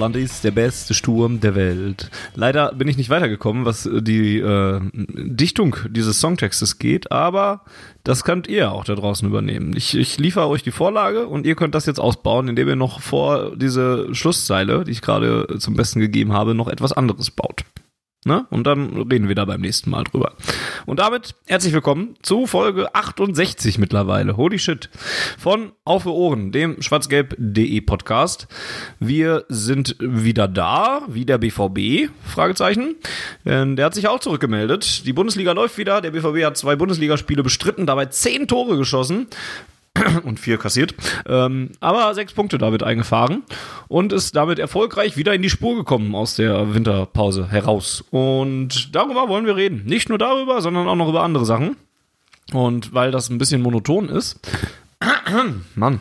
Holland ist der beste Sturm der Welt. Leider bin ich nicht weitergekommen, was die äh, Dichtung dieses Songtextes geht, aber das könnt ihr auch da draußen übernehmen. Ich, ich liefere euch die Vorlage und ihr könnt das jetzt ausbauen, indem ihr noch vor diese Schlusszeile, die ich gerade zum Besten gegeben habe, noch etwas anderes baut. Ne? Und dann reden wir da beim nächsten Mal drüber. Und damit herzlich willkommen zu Folge 68 mittlerweile. Holy shit. Von Auf für Ohren, dem schwarzgelb.de Podcast. Wir sind wieder da, wie der BVB, Fragezeichen. Denn der hat sich auch zurückgemeldet. Die Bundesliga läuft wieder. Der BVB hat zwei Bundesligaspiele bestritten, dabei zehn Tore geschossen und vier kassiert. Ähm, aber sechs Punkte damit eingefahren und ist damit erfolgreich wieder in die Spur gekommen aus der Winterpause heraus. Und darüber wollen wir reden. Nicht nur darüber, sondern auch noch über andere Sachen. Und weil das ein bisschen monoton ist, Mann,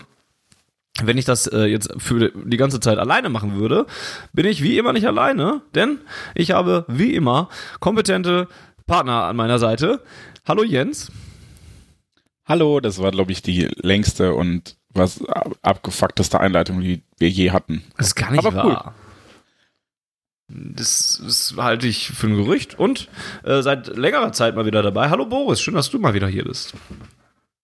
wenn ich das äh, jetzt für die ganze Zeit alleine machen würde, bin ich wie immer nicht alleine, denn ich habe wie immer kompetente Partner an meiner Seite. Hallo Jens. Hallo, das war, glaube ich, die längste und was abgefuckteste Einleitung, die wir je hatten. Das ist gar nicht Aber wahr. Das, das halte ich für ein Gerücht. Und äh, seit längerer Zeit mal wieder dabei. Hallo Boris, schön, dass du mal wieder hier bist.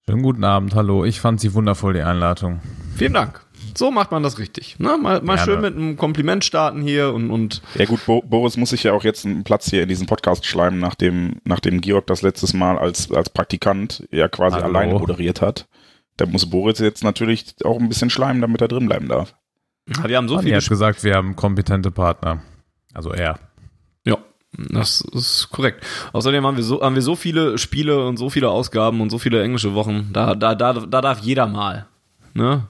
Schönen guten Abend, hallo. Ich fand sie wundervoll, die Einladung. Vielen Dank. So macht man das richtig. Ne? Mal, mal schön mit einem Kompliment starten hier und. und Ja, gut, Bo Boris muss sich ja auch jetzt einen Platz hier in diesem Podcast schleimen, nachdem, nachdem Georg das letztes Mal als, als Praktikant ja quasi Hallo. alleine moderiert hat. Da muss Boris jetzt natürlich auch ein bisschen schleimen, damit er drin bleiben darf. wir haben so Sonny viele. hat gesagt, wir haben kompetente Partner. Also er. Ja, das ist korrekt. Außerdem haben wir so, haben wir so viele Spiele und so viele Ausgaben und so viele englische Wochen. Da, da, da, da darf jeder mal. Ne?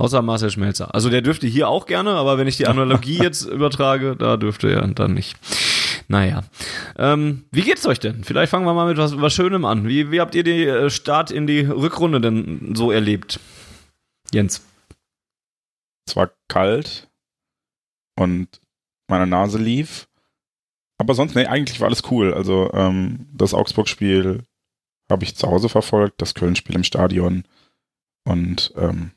Außer Marcel Schmelzer. Also der dürfte hier auch gerne, aber wenn ich die Analogie jetzt übertrage, da dürfte er dann nicht. Naja. Ähm, wie geht's euch denn? Vielleicht fangen wir mal mit was, was Schönem an. Wie, wie habt ihr den äh, Start in die Rückrunde denn so erlebt? Jens. Es war kalt und meine Nase lief. Aber sonst, nee, eigentlich war alles cool. Also ähm, das Augsburg-Spiel habe ich zu Hause verfolgt, das Köln-Spiel im Stadion. Und ähm,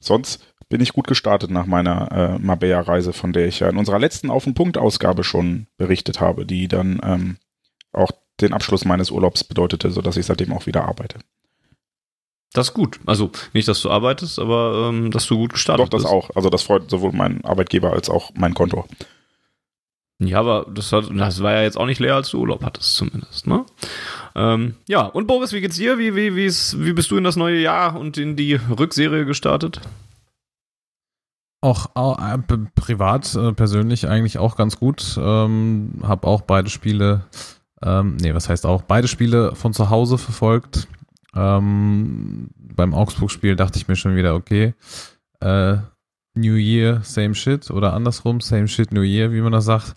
sonst bin ich gut gestartet nach meiner äh, Marbella-Reise, von der ich ja in unserer letzten Auf den Punkt-Ausgabe schon berichtet habe, die dann ähm, auch den Abschluss meines Urlaubs bedeutete, sodass ich seitdem auch wieder arbeite. Das ist gut. Also nicht, dass du arbeitest, aber ähm, dass du gut gestartet Doch, das bist. auch. Also das freut sowohl meinen Arbeitgeber als auch mein Konto. Ja, aber das, hat, das war ja jetzt auch nicht leer, als du Urlaub hattest, zumindest, ne? Ähm, ja, und Boris, wie geht's dir? Wie, wie, wie, ist, wie bist du in das neue Jahr und in die Rückserie gestartet? Auch äh, privat, äh, persönlich eigentlich auch ganz gut. Ähm, hab auch beide Spiele, ähm, nee, was heißt auch, beide Spiele von zu Hause verfolgt. Ähm, beim Augsburg-Spiel dachte ich mir schon wieder, okay, äh, New Year, same shit oder andersrum, same shit, New Year, wie man das sagt.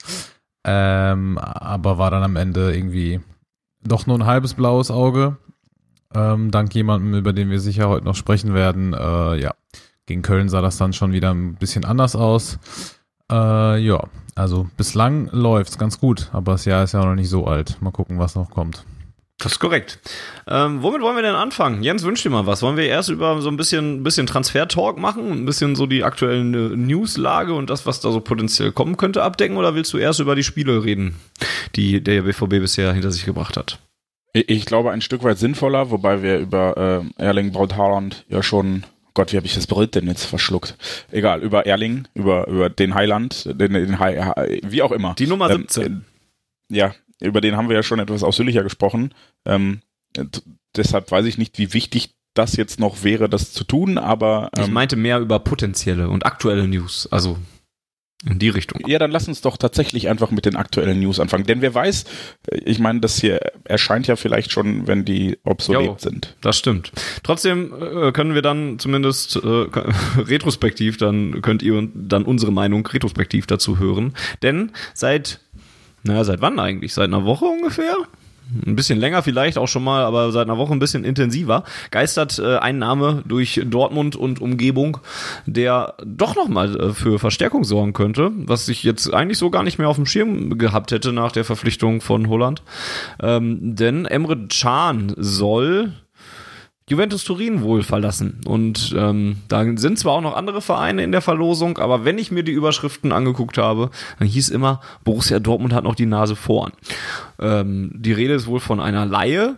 Ähm, aber war dann am Ende irgendwie doch nur ein halbes blaues Auge. Ähm, dank jemandem, über den wir sicher heute noch sprechen werden. Äh, ja, gegen Köln sah das dann schon wieder ein bisschen anders aus. Äh, ja, also bislang läuft's ganz gut, aber das Jahr ist ja noch nicht so alt. Mal gucken, was noch kommt. Das ist korrekt. Ähm, womit wollen wir denn anfangen? Jens, wünsch dir mal was. Wollen wir erst über so ein bisschen, bisschen Transfer-Talk machen und ein bisschen so die aktuellen äh, Newslage und das, was da so potenziell kommen könnte, abdecken? Oder willst du erst über die Spiele reden, die der BVB bisher hinter sich gebracht hat? Ich glaube, ein Stück weit sinnvoller, wobei wir über äh, Erling Braut Haaland ja schon, Gott, wie habe ich das Brot denn jetzt verschluckt? Egal, über Erling, über, über den Heiland, den, den High, wie auch immer. Die Nummer Ähm, 17. Ja, über den haben wir ja schon etwas ausführlicher gesprochen. Ähm, deshalb weiß ich nicht, wie wichtig das jetzt noch wäre, das zu tun, aber ich ähm, meinte mehr über potenzielle und aktuelle News. Also In die Richtung. Ja, dann lass uns doch tatsächlich einfach mit den aktuellen News anfangen. Denn wer weiß, ich meine, das hier erscheint ja vielleicht schon, wenn die obsolet Jo. sind. Das stimmt. Trotzdem äh, können wir dann zumindest äh, retrospektiv, dann könnt ihr dann unsere Meinung retrospektiv dazu hören. Denn seit, naja, seit wann eigentlich? Seit einer Woche ungefähr? Ein bisschen länger vielleicht auch schon mal, aber seit einer Woche ein bisschen intensiver, geistert äh, ein Name durch Dortmund und Umgebung, der doch nochmal äh, für Verstärkung sorgen könnte, was ich jetzt eigentlich so gar nicht mehr auf dem Schirm gehabt hätte nach der Verpflichtung von Holland. Ähm, denn Emre Can soll Juventus Turin wohl verlassen. Und ähm, da sind zwar auch noch andere Vereine in der Verlosung, aber wenn ich mir die Überschriften angeguckt habe, dann hieß immer, Borussia Dortmund hat noch die Nase vorn. Ähm, die Rede ist wohl von einer Laie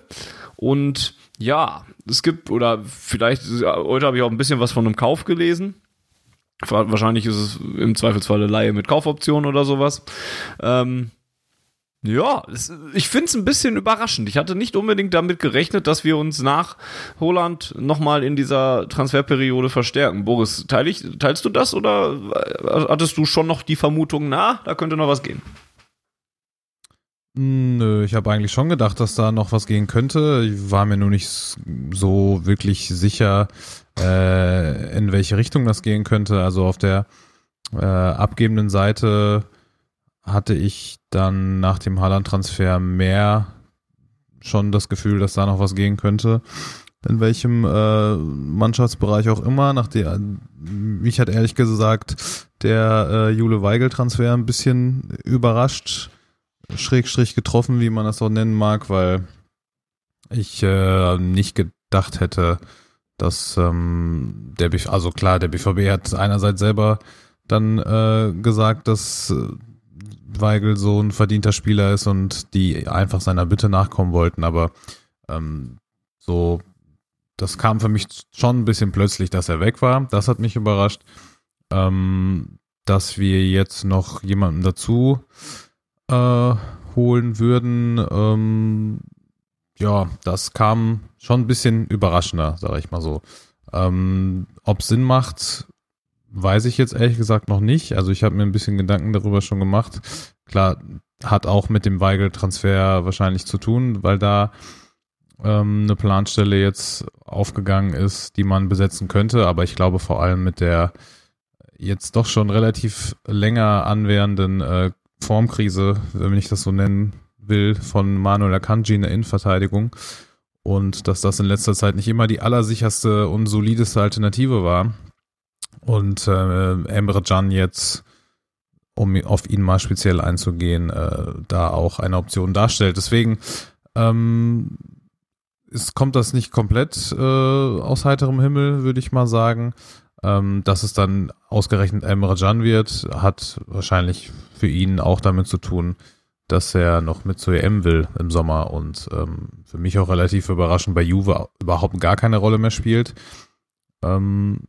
und ja, es gibt, oder vielleicht, heute habe ich auch ein bisschen was von einem Kauf gelesen. Wahrscheinlich ist es im Zweifelsfall eine Laie mit Kaufoption oder sowas. Ähm, ja, es, ich finde es ein bisschen überraschend. Ich hatte nicht unbedingt damit gerechnet, dass wir uns nach Holland nochmal in dieser Transferperiode verstärken. Boris, teil ich, teilst du das oder hattest du schon noch die Vermutung, na, da könnte noch was gehen? Nö, ich habe eigentlich schon gedacht, dass da noch was gehen könnte. Ich war mir nur nicht so wirklich sicher, äh, in welche Richtung das gehen könnte. Also auf der äh, abgebenden Seite hatte ich dann nach dem Haaland-Transfer mehr schon das Gefühl, dass da noch was gehen könnte. In welchem äh, Mannschaftsbereich auch immer. Nach der, mich hat ehrlich gesagt der äh, Jule Weigel-Transfer ein bisschen überrascht. Schrägstrich getroffen, wie man das auch nennen mag, weil ich äh, nicht gedacht hätte, dass ähm, der BV, also klar, der BVB hat einerseits selber dann äh, gesagt, dass Weigel so ein verdienter Spieler ist und die einfach seiner Bitte nachkommen wollten, aber ähm, so, das kam für mich schon ein bisschen plötzlich, dass er weg war. Das hat mich überrascht. Ähm, dass wir jetzt noch jemanden dazu äh, holen würden, ähm, ja, das kam schon ein bisschen überraschender, sage ich mal so. Ähm, Ob Sinn macht, weiß ich jetzt ehrlich gesagt noch nicht. Also ich habe mir ein bisschen Gedanken darüber schon gemacht. Klar, hat auch mit dem Weigel-Transfer wahrscheinlich zu tun, weil da ähm, eine Planstelle jetzt aufgegangen ist, die man besetzen könnte. Aber ich glaube vor allem mit der jetzt doch schon relativ länger anwährenden äh, Formkrise, wenn ich das so nennen will, von Manuel Akanji in der Innenverteidigung und dass das in letzter Zeit nicht immer die allersicherste und solideste Alternative war und äh, Emre Can jetzt, um auf ihn mal speziell einzugehen, äh, da auch eine Option darstellt. Deswegen ähm, es kommt das nicht komplett äh, aus heiterem Himmel, würde ich mal sagen. Ähm, dass es dann ausgerechnet Emre Can wird, hat wahrscheinlich für ihn auch damit zu tun, dass er noch mit zur EM will im Sommer und ähm, für mich auch relativ überraschend bei Juve überhaupt gar keine Rolle mehr spielt. Ähm,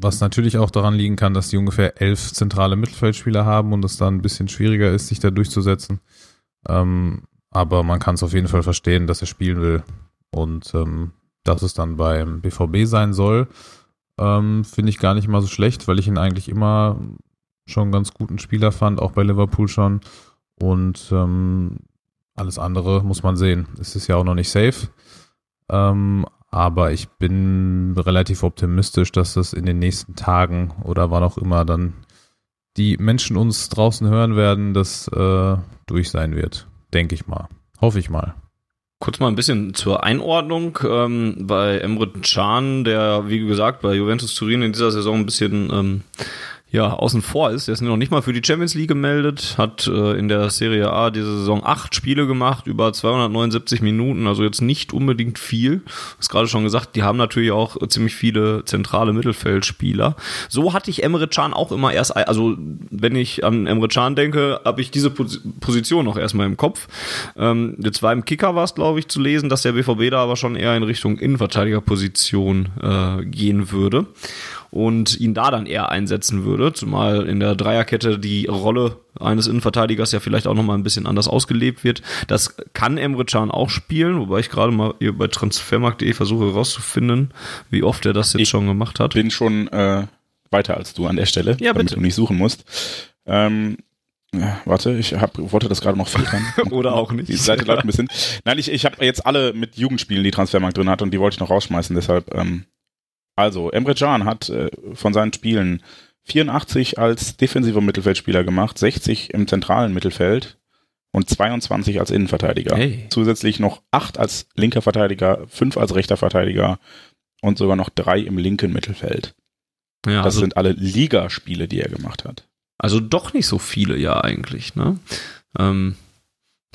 was natürlich auch daran liegen kann, dass die ungefähr elf zentrale Mittelfeldspieler haben und es dann ein bisschen schwieriger ist, sich da durchzusetzen. Ähm, aber man kann es auf jeden Fall verstehen, dass er spielen will und ähm, dass es dann beim BVB sein soll. Ähm, Finde ich gar nicht mal so schlecht, weil ich ihn eigentlich immer schon einen ganz guten Spieler fand, auch bei Liverpool schon. Und ähm, alles andere muss man sehen. Es ist ja auch noch nicht safe. Ähm, aber ich bin relativ optimistisch, dass das in den nächsten Tagen oder wann auch immer dann die Menschen uns draußen hören werden, das äh, durch sein wird. Denke ich mal. Hoffe ich mal. Kurz mal ein bisschen zur Einordnung. Ähm, bei Emre Can, der, wie gesagt, bei Juventus Turin in dieser Saison ein bisschen ähm, ja, außen vor ist. Der ist noch nicht mal für die Champions League gemeldet, hat äh, in der Serie A diese Saison acht Spiele gemacht, über 279 Minuten, also jetzt nicht unbedingt viel. Hast gerade schon gesagt, die haben natürlich auch ziemlich viele zentrale Mittelfeldspieler. So hatte ich Emre Can auch immer erst, also wenn ich an Emre Can denke, habe ich diese Pos Position noch erstmal im Kopf. Ähm, jetzt war im Kicker war es, glaube ich, zu lesen, dass der BVB da aber schon eher in Richtung Innenverteidigerposition äh, gehen würde und ihn da dann eher einsetzen würde, zumal in der Dreierkette die Rolle eines Innenverteidigers ja vielleicht auch nochmal ein bisschen anders ausgelebt wird. Das kann Emre Can auch spielen, wobei ich gerade mal hier bei transfermarkt.de versuche herauszufinden, wie oft er das jetzt Ich schon gemacht hat. Bin schon äh, weiter als du an der Stelle, Ja, damit bitte. du nicht suchen musst. Ähm, ja, warte, ich hab, wollte das gerade noch filtern. Oder auch nicht. Die Seite läuft ein bisschen. Nein, ich, ich habe jetzt alle mit Jugendspielen, die Transfermarkt drin hat und die wollte ich noch rausschmeißen, deshalb. Ähm, also, Emre Can hat äh, von seinen Spielen 84 als defensiver Mittelfeldspieler gemacht, 60 im zentralen Mittelfeld und 22 als Innenverteidiger. Hey. Zusätzlich noch 8 als linker Verteidiger, 5 als rechter Verteidiger und sogar noch 3 im linken Mittelfeld. Ja, Das also, sind alle Ligaspiele, die er gemacht hat. also doch nicht so viele ja eigentlich, ne? Ähm,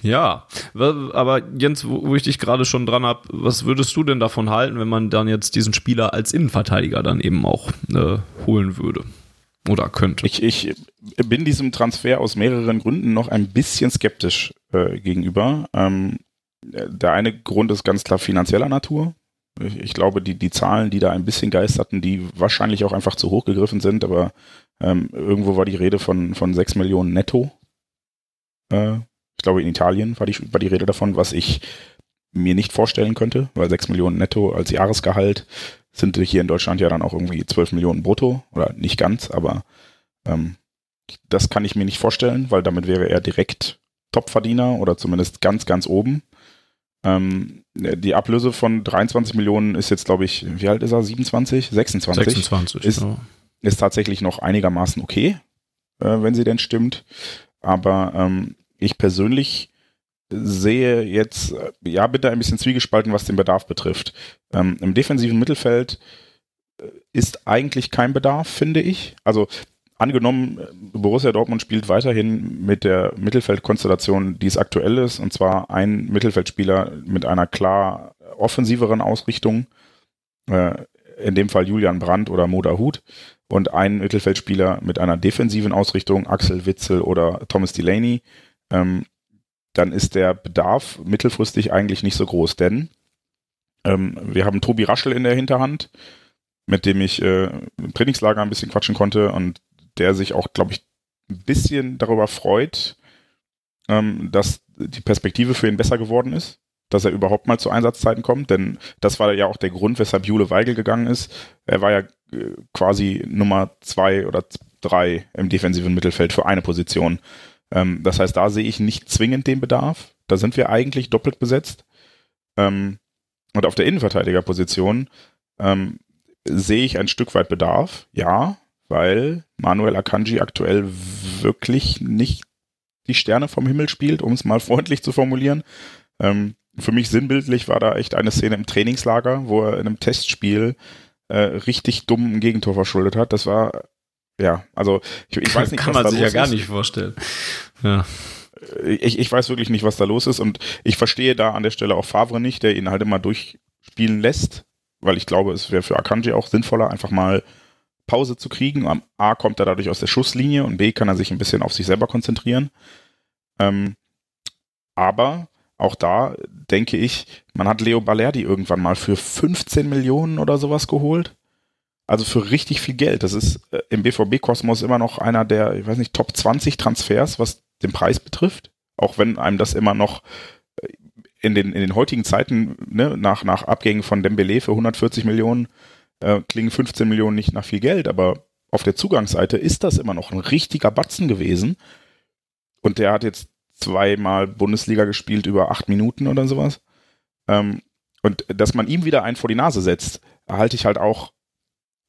ja, aber Jens, wo, ich dich gerade schon dran hab, was würdest du denn davon halten, wenn man dann jetzt diesen Spieler als Innenverteidiger dann eben auch äh, holen würde? Oder könnte? Ich, ich bin diesem Transfer aus mehreren Gründen noch ein bisschen skeptisch äh, gegenüber. Ähm, der eine Grund ist ganz klar finanzieller Natur. Ich, ich glaube, die, die Zahlen, die da ein bisschen geisterten, die wahrscheinlich auch einfach zu hoch gegriffen sind, aber ähm, irgendwo war die Rede von, von 6 Millionen netto. Ich glaube, in Italien war die, war die Rede davon, was ich mir nicht vorstellen könnte, weil 6 Millionen netto als Jahresgehalt sind hier in Deutschland ja dann auch irgendwie 12 Millionen brutto oder nicht ganz, aber ähm, das kann ich mir nicht vorstellen, weil damit wäre er direkt Topverdiener oder zumindest ganz, ganz oben. Ähm, die Ablöse von 23 Millionen ist jetzt, glaube ich, wie alt ist er? 27? 26? 26. ist- ja. ist tatsächlich noch einigermaßen okay, äh, wenn sie denn stimmt. Aber ähm, ich persönlich sehe jetzt, äh, ja, da ein bisschen zwiegespalten, was den Bedarf betrifft. Ähm, Im defensiven Mittelfeld äh, ist eigentlich kein Bedarf, finde ich. Also angenommen, äh, Borussia Dortmund spielt weiterhin mit der Mittelfeldkonstellation, die es aktuell ist, und zwar ein Mittelfeldspieler mit einer klar offensiveren Ausrichtung, äh, in dem Fall Julian Brandt oder Moda Hut, und ein Mittelfeldspieler mit einer defensiven Ausrichtung, Axel Witzel oder Thomas Delaney, ähm, dann ist der Bedarf mittelfristig eigentlich nicht so groß, denn ähm, wir haben Tobi Raschel in der Hinterhand, mit dem ich äh, im Trainingslager ein bisschen quatschen konnte und der sich auch, glaube ich, ein bisschen darüber freut, ähm, dass die Perspektive für ihn besser geworden ist, dass er überhaupt mal zu Einsatzzeiten kommt, denn das war ja auch der Grund, weshalb Jule Weigel gegangen ist. Er war ja äh, quasi Nummer zwei oder drei im defensiven Mittelfeld für eine Position. Ähm, das heißt, da sehe ich nicht zwingend den Bedarf. Da sind wir eigentlich doppelt besetzt. Ähm, und auf der Innenverteidigerposition ähm, sehe ich ein Stück weit Bedarf, ja, weil Manuel Akanji aktuell wirklich nicht die Sterne vom Himmel spielt, um es mal freundlich zu formulieren. Ähm, für mich sinnbildlich war da echt eine Szene im Trainingslager, wo er in einem Testspiel äh, richtig dumm ein Gegentor verschuldet hat. Das war, ja, also ich, ich weiß nicht, Kann man sich ja gar ist. nicht vorstellen. Ja. Ich, ich weiß wirklich nicht, was da los ist und ich verstehe da an der Stelle auch Favre nicht, der ihn halt immer durchspielen lässt, weil ich glaube, es wäre für Akanji auch sinnvoller, einfach mal Pause zu kriegen. Am A kommt er dadurch aus der Schusslinie und B kann er sich ein bisschen auf sich selber konzentrieren. Ähm, aber auch da denke ich, man hat Leo Balerdi irgendwann mal für 15 Millionen oder sowas geholt. Also für richtig viel Geld. Das ist äh, im BVB-Kosmos immer noch einer der, ich weiß nicht, Top 20 Transfers, was den Preis betrifft. Auch wenn einem das immer noch äh, in den, in den heutigen Zeiten, ne, nach, nach Abgängen von Dembele für 140 Millionen, äh, klingen 15 Millionen nicht nach viel Geld, aber auf der Zugangsseite ist das immer noch ein richtiger Batzen gewesen. Und der hat jetzt zweimal Bundesliga gespielt über acht Minuten oder sowas. Ähm, und dass man ihm wieder einen vor die Nase setzt, halte ich halt auch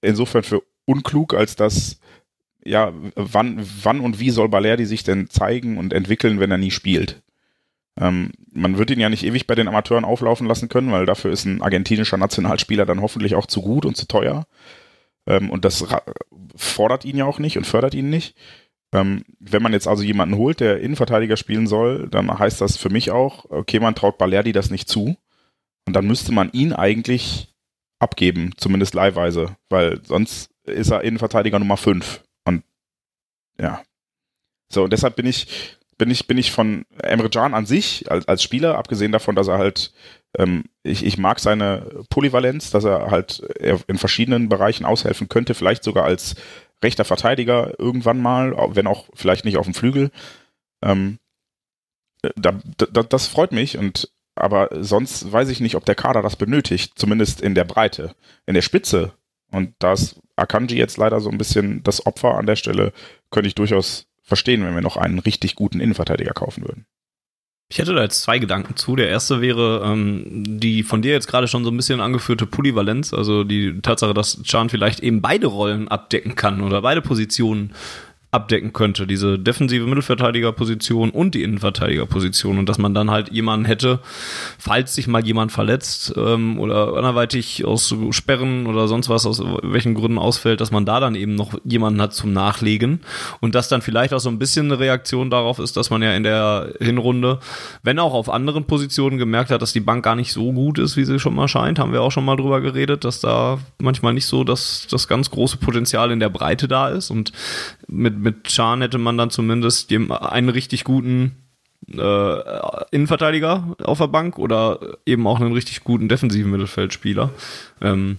insofern für unklug, als dass, ja, wann, wann und wie soll Balerdi sich denn zeigen und entwickeln, wenn er nie spielt? Ähm, man wird ihn ja nicht ewig bei den Amateuren auflaufen lassen können, weil dafür ist ein argentinischer Nationalspieler dann hoffentlich auch zu gut und zu teuer. Ähm, und das fordert ihn ja auch nicht und fördert ihn nicht. Ähm, wenn man jetzt also jemanden holt, der Innenverteidiger spielen soll, dann heißt das für mich auch, okay, man traut Balerdi das nicht zu. Und dann müsste man ihn eigentlich abgeben, zumindest leihweise, weil sonst ist er Innenverteidiger Nummer 5. Und ja. So, und deshalb bin ich, bin ich, bin ich von Emre Can an sich als, als Spieler, abgesehen davon, dass er halt, ähm, ich, ich mag seine Polyvalenz, dass er halt er in verschiedenen Bereichen aushelfen könnte, vielleicht sogar als rechter Verteidiger irgendwann mal, wenn auch vielleicht nicht auf dem Flügel. Ähm, da, da, das freut mich und aber sonst weiß ich nicht, ob der Kader das benötigt, zumindest in der Breite, in der Spitze. Und da ist Akanji jetzt leider so ein bisschen das Opfer an der Stelle, könnte ich durchaus verstehen, wenn wir noch einen richtig guten Innenverteidiger kaufen würden. Ich hätte da jetzt zwei Gedanken zu. Der erste wäre ähm, die von dir jetzt gerade schon so ein bisschen angeführte Polyvalenz, also die Tatsache, dass Chan vielleicht eben beide Rollen abdecken kann oder beide Positionen abdecken könnte, diese defensive Mittelverteidigerposition und die Innenverteidigerposition. Und dass man dann halt jemanden hätte, falls sich mal jemand verletzt ähm, oder anderweitig aus Sperren oder sonst was aus welchen Gründen ausfällt, dass man da dann eben noch jemanden hat zum Nachlegen. Und das dann vielleicht auch so ein bisschen eine Reaktion darauf ist, dass man ja in der Hinrunde, wenn auch auf anderen Positionen gemerkt hat, dass die Bank gar nicht so gut ist, wie sie schon mal scheint, haben wir auch schon mal drüber geredet, dass da manchmal nicht so das, das ganz große Potenzial in der Breite da ist. Und mit mit Chan hätte man dann zumindest einen richtig guten äh, Innenverteidiger auf der Bank oder eben auch einen richtig guten defensiven Mittelfeldspieler. Ähm,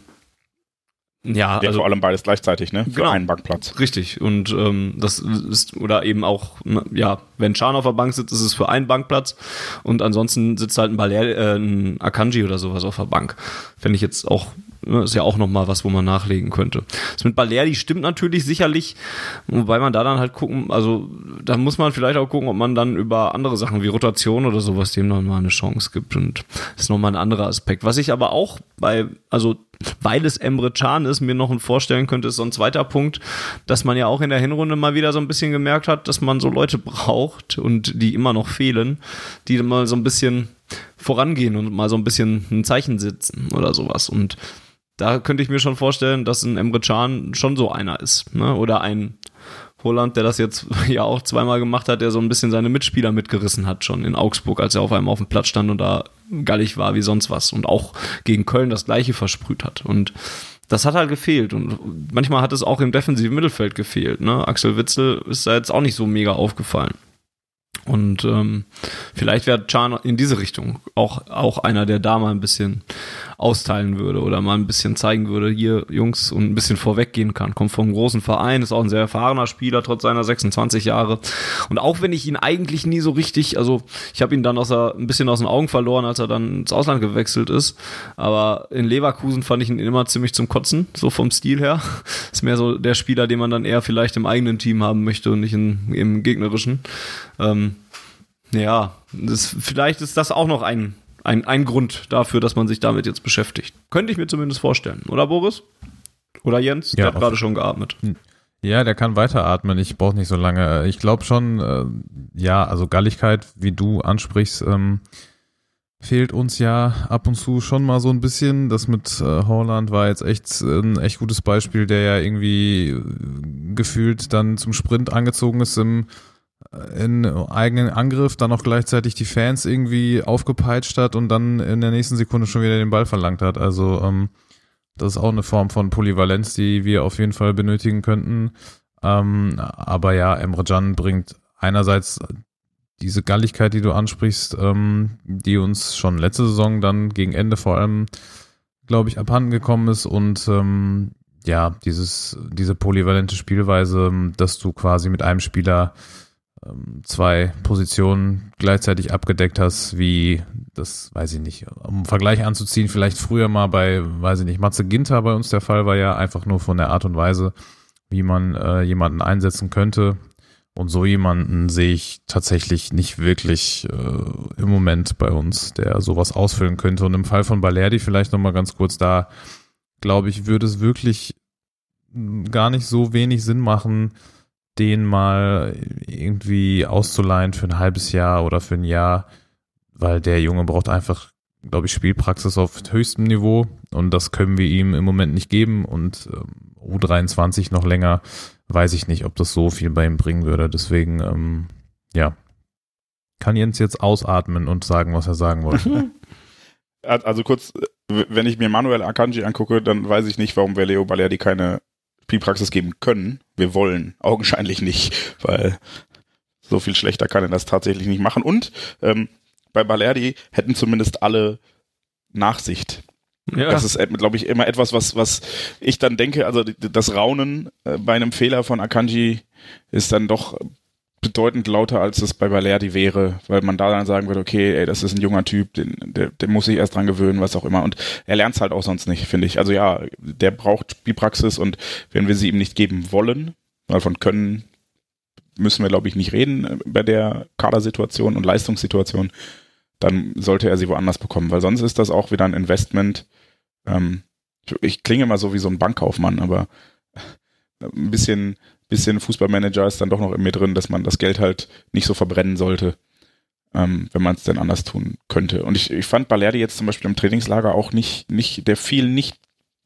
ja, ja, also, vor allem beides gleichzeitig, ne? Für genau, einen Bankplatz. Richtig. Und ähm, das ist, oder eben auch, ja, wenn Chan auf der Bank sitzt, ist es für einen Bankplatz und ansonsten sitzt halt ein Baler, äh, ein Akanji oder sowas auf der Bank. Fände ich jetzt auch Ne, ist ja auch nochmal was, wo man nachlegen könnte. Das mit Balerdi stimmt natürlich sicherlich, wobei man da dann halt gucken, also da muss man vielleicht auch gucken, ob man dann über andere Sachen wie Rotation oder sowas dem nochmal eine Chance gibt. Und das ist nochmal ein anderer Aspekt. Was ich aber auch bei, also weil es Emre Can ist, mir noch vorstellen könnte, ist so ein zweiter Punkt, dass man ja auch in der Hinrunde mal wieder so ein bisschen gemerkt hat, dass man so Leute braucht und die immer noch fehlen, die mal so ein bisschen vorangehen und mal so ein bisschen ein Zeichen setzen oder sowas. Und da könnte ich mir schon vorstellen, dass ein Emre Can schon so einer ist. Ne? Oder ein Holland, der das jetzt ja auch zweimal gemacht hat, der so ein bisschen seine Mitspieler mitgerissen hat, schon in Augsburg, als er auf einmal auf dem Platz stand und da gallig war wie sonst was und auch gegen Köln das gleiche versprüht hat. Und das hat halt gefehlt und manchmal hat es auch im defensiven Mittelfeld gefehlt. Ne? Axel Witzel ist da jetzt auch nicht so mega aufgefallen. Und ähm, vielleicht wäre Chan in diese Richtung auch, auch einer, der da mal ein bisschen austeilen würde oder mal ein bisschen zeigen würde, hier Jungs und ein bisschen vorweggehen kann. Kommt vom großen Verein, ist auch ein sehr erfahrener Spieler, trotz seiner 26 Jahre. Und auch wenn ich ihn eigentlich nie so richtig, also ich habe ihn dann aus der, ein bisschen aus den Augen verloren, als er dann ins Ausland gewechselt ist. Aber in Leverkusen fand ich ihn immer ziemlich zum Kotzen, so vom Stil her. Ist mehr so der Spieler, den man dann eher vielleicht im eigenen Team haben möchte und nicht in, im gegnerischen. Ähm, ja, das, vielleicht ist das auch noch ein ein, ein Grund dafür, dass man sich damit jetzt beschäftigt. Könnte ich mir zumindest vorstellen. Oder Boris? Oder Jens? Ja, der hat gerade schon geatmet. Hm. Ja, der kann weiteratmen. Ich brauche nicht so lange. Ich glaube schon, äh, ja, also Galligkeit, wie du ansprichst, ähm, fehlt uns ja ab und zu schon mal so ein bisschen. Das mit äh, Holland war jetzt echt ein echt gutes Beispiel, der ja irgendwie äh, gefühlt dann zum Sprint angezogen ist im in eigenen Angriff dann auch gleichzeitig die Fans irgendwie aufgepeitscht hat und dann in der nächsten Sekunde schon wieder den Ball verlangt hat. Also ähm, das ist auch eine Form von Polyvalenz, die wir auf jeden Fall benötigen könnten. Ähm, aber ja, Emre Can bringt einerseits diese Galligkeit, die du ansprichst, ähm, die uns schon letzte Saison dann gegen Ende vor allem, glaube ich, abhanden gekommen ist und ähm, ja, dieses, diese polyvalente Spielweise, dass du quasi mit einem Spieler ähm, zwei Positionen gleichzeitig abgedeckt hast, wie das, weiß ich nicht, um Vergleich anzuziehen, vielleicht früher mal bei, weiß ich nicht, Matze Ginter bei uns der Fall war ja einfach nur von der Art und Weise, wie man äh, jemanden einsetzen könnte. Und so jemanden sehe ich tatsächlich nicht wirklich äh, im Moment bei uns, der sowas ausfüllen könnte. Und im Fall von Balerdi vielleicht nochmal ganz kurz da, glaube ich, würde es wirklich gar nicht so wenig Sinn machen, den mal irgendwie auszuleihen für ein halbes Jahr oder für ein Jahr, weil der Junge braucht einfach, glaube ich, Spielpraxis auf höchstem Niveau und das können wir ihm im Moment nicht geben und ähm, U23 noch länger, weiß ich nicht, ob das so viel bei ihm bringen würde. Deswegen, ähm, ja, kann Jens jetzt ausatmen und sagen, was er sagen wollte. Also kurz, wenn ich mir Manuel Akanji angucke, dann weiß ich nicht, warum wir Leo Balerdi keine Spielpraxis geben können. Wir wollen augenscheinlich nicht, weil so viel schlechter kann er das tatsächlich nicht machen. Und ähm, bei Balerdi hätten zumindest alle Nachsicht. Ja. Das ist, glaube ich, immer etwas, was, was ich dann denke, also das Raunen äh, bei einem Fehler von Akanji ist dann doch bedeutend lauter, als es bei Valerdi wäre, weil man da dann sagen würde, okay, ey, das ist ein junger Typ, den, der, der muss sich erst dran gewöhnen, was auch immer. Und er lernt es halt auch sonst nicht, finde ich. Also ja, der braucht Spielpraxis und wenn wir sie ihm nicht geben wollen, weil von können müssen wir, glaube ich, nicht reden äh, bei der Kadersituation und Leistungssituation. Dann sollte er sie woanders bekommen, weil sonst ist das auch wieder ein Investment. Ähm, ich klinge mal so wie so ein Bankkaufmann, aber ein bisschen, bisschen Fußballmanager ist dann doch noch in mir drin, dass man das Geld halt nicht so verbrennen sollte, ähm, wenn man es denn anders tun könnte. Und ich, ich fand Balerdi jetzt zum Beispiel im Trainingslager auch nicht, nicht, der fiel nicht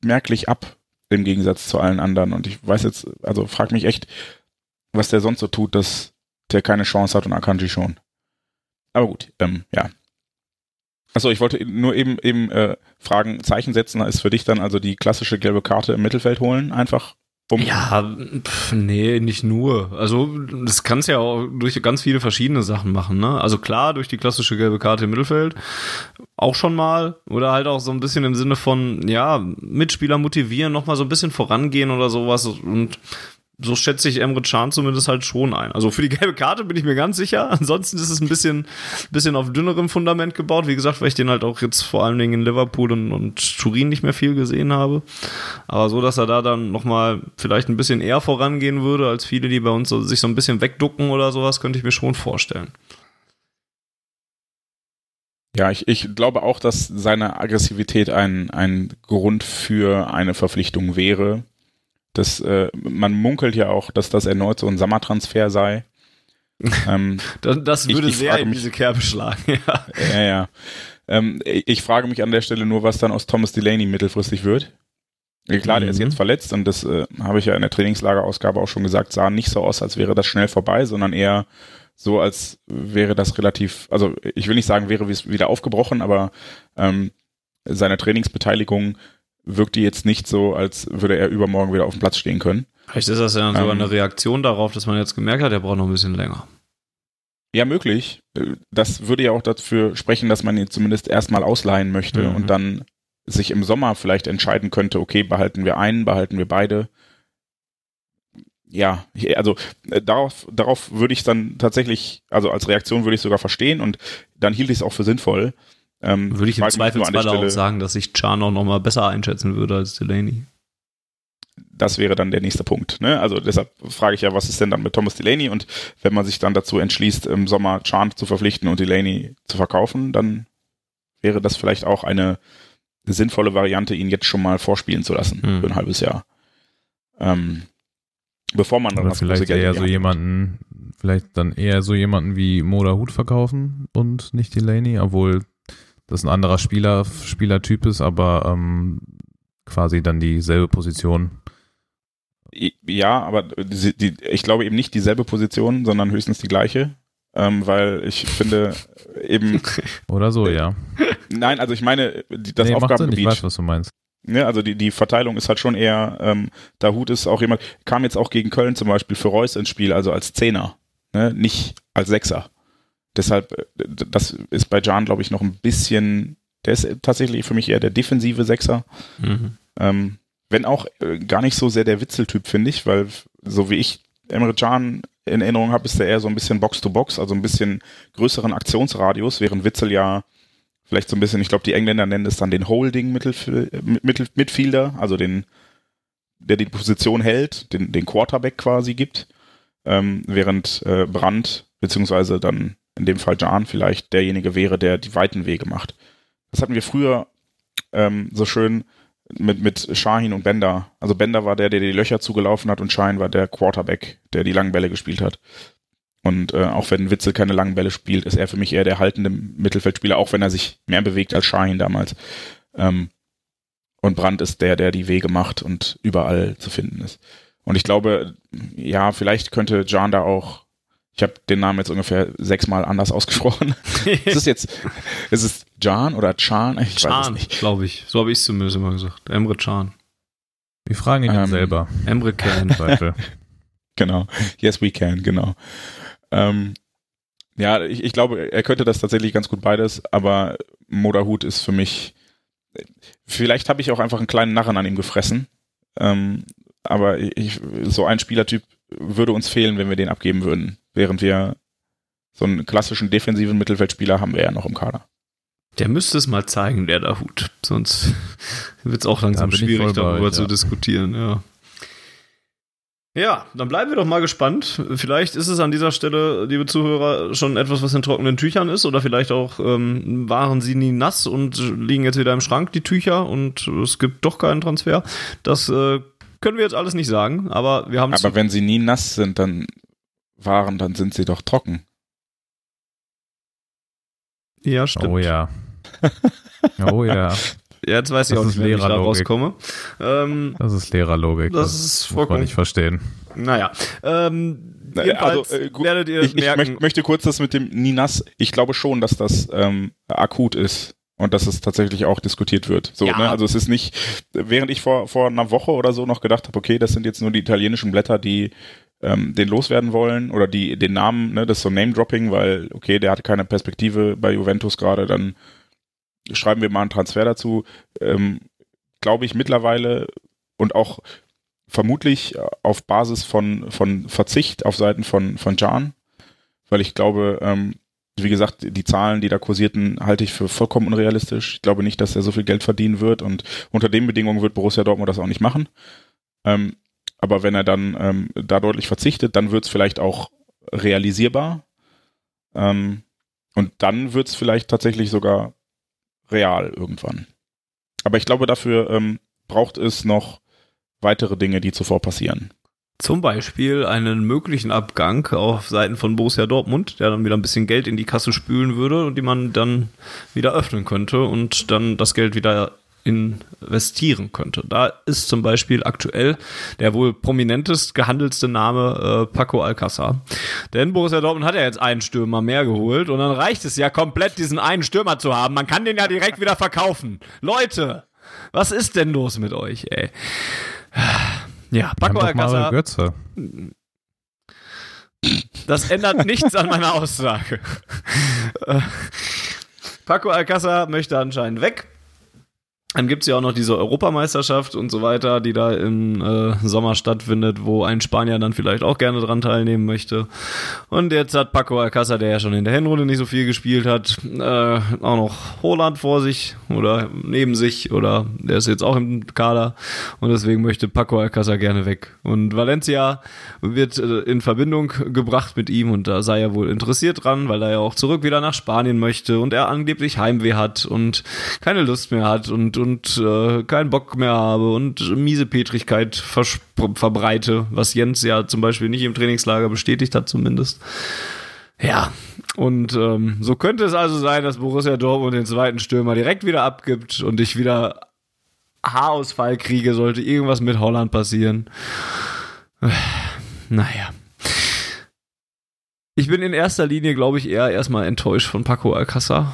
merklich ab im Gegensatz zu allen anderen. Und ich weiß jetzt, also frag mich echt, was der sonst so tut, dass der keine Chance hat und Akanji schon. Aber gut, ähm, ja. Achso, ich wollte nur eben eben äh, fragen, Zeichen setzen ist für dich dann also die klassische gelbe Karte im Mittelfeld holen, einfach um. Ja, pf, nee, nicht nur. Also das kannst ja auch durch ganz viele verschiedene Sachen machen. Ne? Also klar, durch die klassische gelbe Karte im Mittelfeld auch schon mal. Oder halt auch so ein bisschen im Sinne von, ja, Mitspieler motivieren, nochmal so ein bisschen vorangehen oder sowas. Und so schätze ich Emre Can zumindest halt schon ein. Also für die gelbe Karte bin ich mir ganz sicher. Ansonsten ist es ein bisschen, bisschen auf dünnerem Fundament gebaut. Wie gesagt, weil ich den halt auch jetzt vor allen Dingen in Liverpool und, und Turin nicht mehr viel gesehen habe. Aber so, dass er da dann nochmal vielleicht ein bisschen eher vorangehen würde, als viele, die bei uns so, sich so ein bisschen wegducken oder sowas, könnte ich mir schon vorstellen. Ja, ich, ich glaube auch, dass seine Aggressivität ein, ein Grund für eine Verpflichtung wäre. Das, äh, man munkelt ja auch, dass das erneut so ein Sommertransfer sei. ähm, das, das würde ich sehr in mich- diese Kerbe schlagen, ja. ja, ja. Ähm, ich ich frage mich an der Stelle nur, was dann aus Thomas Delaney mittelfristig wird. Klar, der ist Mhm. jetzt verletzt und das äh, habe ich ja in der Trainingslagerausgabe auch schon gesagt, sah nicht so aus, als wäre das schnell vorbei, sondern eher so, als wäre das relativ, also ich will nicht sagen, wäre wie- wieder aufgebrochen, aber ähm, seine Trainingsbeteiligung wirkte jetzt nicht so, als würde er übermorgen wieder auf dem Platz stehen können. Vielleicht ist das ja dann sogar Ähm. eine Reaktion darauf, dass man jetzt gemerkt hat, er braucht noch ein bisschen länger. Ja, möglich. Das würde ja auch dafür sprechen, dass man ihn zumindest erstmal ausleihen möchte Mhm. und dann sich im Sommer vielleicht entscheiden könnte, okay, behalten wir einen, behalten wir beide. Ja, also äh, darauf, darauf würde ich dann tatsächlich, also als Reaktion würde ich sogar verstehen und dann hielt ich es auch für sinnvoll. Ähm, Würde ich im Zweifelsfall auch sagen, dass ich Can auch noch mal besser einschätzen würde als Delaney. Das wäre dann der nächste Punkt. Ne? Also deshalb frage ich ja, was ist denn dann mit Thomas Delaney? Und wenn man sich dann dazu entschließt, im Sommer Chan zu verpflichten und Delaney zu verkaufen, dann wäre das vielleicht auch eine sinnvolle Variante, ihn jetzt schon mal vorspielen zu lassen Mhm. für ein halbes Jahr. Ähm, bevor man dann Oder das große vielleicht Geld eher so jemanden, vielleicht dann eher so jemanden wie Moda Hut verkaufen und nicht Delaney, obwohl das ein anderer Spieler, Spielertyp ist, aber ähm, quasi dann dieselbe Position. Ja, aber die, die, ich glaube eben nicht dieselbe Position, sondern höchstens die gleiche. Ähm, weil ich finde eben, Oder so, ja. nein, also ich meine, die, das nee, Sinn, ich Aufgabengebiet. weiß, was du meinst. Ne, also die, die Verteilung ist halt schon eher, ähm, Dahut ist auch jemand, kam jetzt auch gegen Köln zum Beispiel für Reus ins Spiel, also als Zehner, ne, nicht als Sechser. Deshalb, äh, das ist bei Jan, glaube ich, noch ein bisschen, der ist tatsächlich für mich eher der defensive Sechser. Mhm. Ähm, wenn auch äh, gar nicht so sehr der Witzeltyp, finde ich, weil so wie ich Emre Can in Erinnerung habe, ist der eher so ein bisschen Box-to-Box, also ein bisschen größeren Aktionsradius, während Witzel ja vielleicht so ein bisschen, ich glaube, die Engländer nennen es dann den Holding-Midfielder, also den, der die Position hält, den, den Quarterback quasi gibt, ähm, während äh, Brandt, beziehungsweise dann in dem Fall Jan vielleicht derjenige wäre, der die weiten Wege macht. Das hatten wir früher ähm, so schön mit, mit Shahin und Bender. Also Bender war der, der die Löcher zugelaufen hat und Shahin war der Quarterback, der die langen Bälle gespielt hat. Und äh, auch wenn Witzel keine langen Bälle spielt, ist er für mich eher der haltende Mittelfeldspieler, auch wenn er sich mehr bewegt als Shahin damals. Ähm, und Brandt ist der, der die Wege macht und überall zu finden ist. Und ich glaube, ja, vielleicht könnte Jan da auch, ich habe den Namen jetzt ungefähr sechsmal anders ausgesprochen. ist es jetzt, ist es Jan oder Chan? Ich weiß es Can, nicht. glaube ich. So habe ich es zumindest immer gesagt. Emre Can. Wir fragen ihn Ähm, jetzt selber. Emre Can. Genau. Yes, we can, genau. Ähm, ja, ich, ich glaube, er könnte das tatsächlich ganz gut beides, aber Moderhut ist für mich, vielleicht habe ich auch einfach einen kleinen Narren an ihm gefressen, ähm, aber ich, so ein Spielertyp würde uns fehlen, wenn wir den abgeben würden, während wir so einen klassischen defensiven Mittelfeldspieler haben wir ja noch im Kader. Der müsste es mal zeigen, der da Hut. Sonst wird es auch langsam schwierig, darüber euch, zu ja. diskutieren, ja. Ja, dann bleiben wir doch mal gespannt. Vielleicht ist es an dieser Stelle, liebe Zuhörer, schon etwas, was in trockenen Tüchern ist oder vielleicht auch ähm, waren sie nie nass und liegen jetzt wieder im Schrank, die Tücher, und es gibt doch keinen Transfer. Das äh, können wir jetzt alles nicht sagen, aber wir haben Aber wenn sie nie nass sind, dann waren, dann sind sie doch trocken. Ja, stimmt. Oh ja. Oh ja. Jetzt weiß ich Das auch ist nicht, wie ich da Lehrerlogik. rauskomme. Ähm, Das ist Lehrerlogik. Das ist muss vollkommen- man nicht verstehen. naja. Ähm, Na, jedenfalls also, äh, werdet ihr Ich, ich merken, möcht, möchte kurz das mit dem nie nass. Ich glaube schon, dass das ähm, akut ist und dass es tatsächlich auch diskutiert wird. So, Ja. ne? Also es ist nicht, während ich vor, vor einer Woche oder so noch gedacht habe, okay, das sind jetzt nur die italienischen Blätter, die ähm, den loswerden wollen oder die den Namen, ne, das ist so Name-Dropping, weil, okay, der hatte keine Perspektive bei Juventus gerade, dann schreiben wir mal einen Transfer dazu. Ähm, glaube ich mittlerweile und auch vermutlich auf Basis von, von Verzicht auf Seiten von, von Jan, weil ich glaube, ähm, wie gesagt, die Zahlen, die da kursierten, halte ich für vollkommen unrealistisch. Ich glaube nicht, dass er so viel Geld verdienen wird und unter den Bedingungen wird Borussia Dortmund das auch nicht machen. Ähm, aber wenn er dann ähm, da deutlich verzichtet, dann wird es vielleicht auch realisierbar. Ähm, und dann wird es vielleicht tatsächlich sogar real irgendwann. Aber ich glaube, dafür ähm, braucht es noch weitere Dinge, die zuvor passieren. Zum Beispiel einen möglichen Abgang auf Seiten von Borussia Dortmund, der dann wieder ein bisschen Geld in die Kasse spülen würde und die man dann wieder öffnen könnte und dann das Geld wieder investieren könnte. Da ist zum Beispiel aktuell der wohl prominentest gehandelste Name äh, Paco Alcázar. Denn Borussia Dortmund hat ja jetzt einen Stürmer mehr geholt und dann reicht es ja komplett, diesen einen Stürmer zu haben. Man kann den ja direkt wieder verkaufen. Leute, was ist denn los mit euch, ey? Ja, Paco Alcázar. Das ändert nichts an meiner Aussage. Äh, Paco Alcázar möchte anscheinend weg. Dann gibt's ja auch noch diese Europameisterschaft und so weiter, die da im äh, Sommer stattfindet, wo ein Spanier dann vielleicht auch gerne dran teilnehmen möchte. Und jetzt hat Paco Alcázar, der ja schon in der Hinrunde nicht so viel gespielt hat, äh, auch noch Holland vor sich oder neben sich oder der ist jetzt auch im Kader und deswegen möchte Paco Alcázar gerne weg. Und Valencia wird äh, in Verbindung gebracht mit ihm und da sei er wohl interessiert dran, weil er ja auch zurück wieder nach Spanien möchte und er angeblich Heimweh hat und keine Lust mehr hat und und äh, keinen Bock mehr habe und miese Petrigkeit verspr- verbreite, was Jens ja zum Beispiel nicht im Trainingslager bestätigt hat zumindest. Ja, und ähm, so könnte es also sein, dass Borussia Dortmund den zweiten Stürmer direkt wieder abgibt und ich wieder Haarausfall kriege, sollte irgendwas mit Holland passieren. Naja. Ich bin in erster Linie, glaube ich, eher erstmal enttäuscht von Paco Alcázar,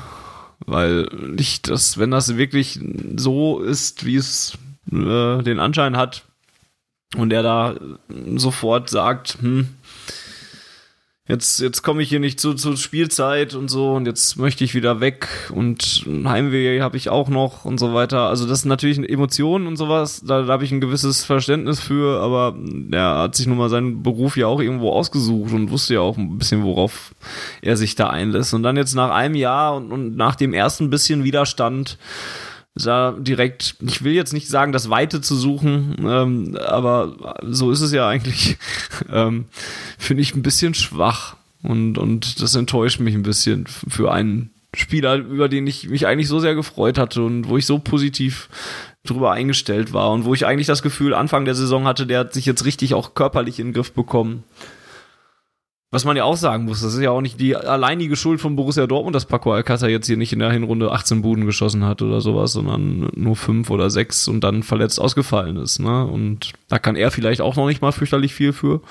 weil ich das, wenn das wirklich so ist, wie es äh, den Anschein hat und er da sofort sagt, hm, jetzt, jetzt komme ich hier nicht zu, zur Spielzeit und so und jetzt möchte ich wieder weg und Heimweh habe ich auch noch und so weiter. Also das sind natürlich Emotionen und sowas, da, da habe ich ein gewisses Verständnis für, aber er hat sich nun mal seinen Beruf ja auch irgendwo ausgesucht und wusste ja auch ein bisschen, worauf er sich da einlässt. Und dann jetzt nach einem Jahr und, und nach dem ersten bisschen Widerstand da direkt, ich will jetzt nicht sagen, das Weite zu suchen, ähm, aber so ist es ja eigentlich, ähm, finde ich ein bisschen schwach und, und das enttäuscht mich ein bisschen für einen Spieler, über den ich mich eigentlich so sehr gefreut hatte und wo ich so positiv drüber eingestellt war und wo ich eigentlich das Gefühl Anfang der Saison hatte, der hat sich jetzt richtig auch körperlich in den Griff bekommen. Was man ja auch sagen muss, das ist ja auch nicht die alleinige Schuld von Borussia Dortmund, dass Paco Alcázar jetzt hier nicht in der Hinrunde 18 Buden geschossen hat oder sowas, sondern nur fünf oder sechs und dann verletzt ausgefallen ist. Ne? Und da kann er vielleicht auch noch nicht mal fürchterlich viel für.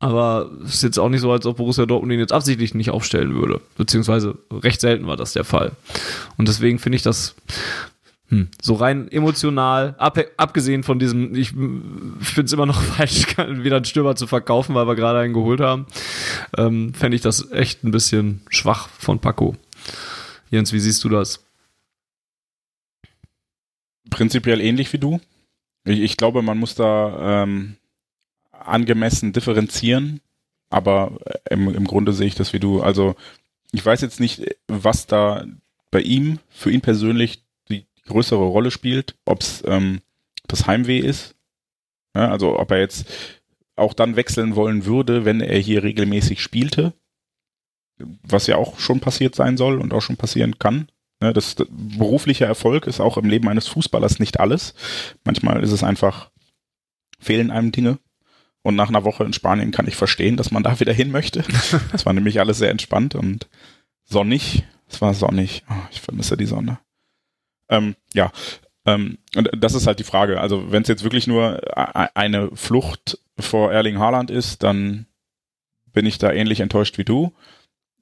Aber es ist jetzt auch nicht so, als ob Borussia Dortmund ihn jetzt absichtlich nicht aufstellen würde. Beziehungsweise recht selten war das der Fall. Und deswegen finde ich das hm, so rein emotional, ab, abgesehen von diesem, ich finde es immer noch falsch, wieder einen Stürmer zu verkaufen, weil wir gerade einen geholt haben, ähm, fände ich das echt ein bisschen schwach von Paco. Jens, wie siehst du das? Prinzipiell ähnlich wie du. Ich, ich glaube, man muss da ähm, angemessen differenzieren, aber im, im Grunde sehe ich das wie du. Also ich weiß jetzt nicht, was da bei ihm, für ihn persönlich größere Rolle spielt, ob es ähm, das Heimweh ist, ja, also ob er jetzt auch dann wechseln wollen würde, wenn er hier regelmäßig spielte. Was ja auch schon passiert sein soll und auch schon passieren kann. Ne, das, das beruflicher Erfolg ist auch im Leben eines Fußballers nicht alles. Manchmal ist es einfach, fehlen einem Dinge. Und nach einer Woche in Spanien kann ich verstehen, dass man da wieder hin möchte. Es war nämlich alles sehr entspannt und sonnig. Es war sonnig. Oh, ich vermisse die Sonne. Ähm, ja, ähm, und das ist halt die Frage. Also wenn es jetzt wirklich nur eine Flucht vor Erling Haaland ist, dann bin ich da ähnlich enttäuscht wie du.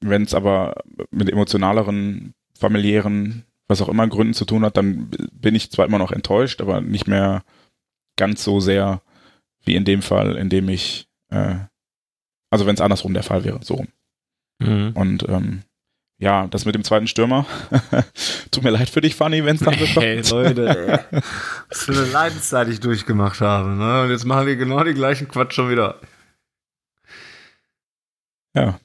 Wenn es aber mit emotionaleren, familiären, was auch immer Gründen zu tun hat, dann bin ich zwar immer noch enttäuscht, aber nicht mehr ganz so sehr wie in dem Fall, in dem ich, äh, also wenn es andersrum der Fall wäre, so rum. Mhm. Und ähm, ja, das mit dem zweiten Stürmer. Tut mir leid für dich, Fanny, wenn es dann so Hey, Leute, was für eine Leidenszeit ich durchgemacht habe. Ne? Und jetzt machen wir genau den gleichen Quatsch schon wieder. Ja.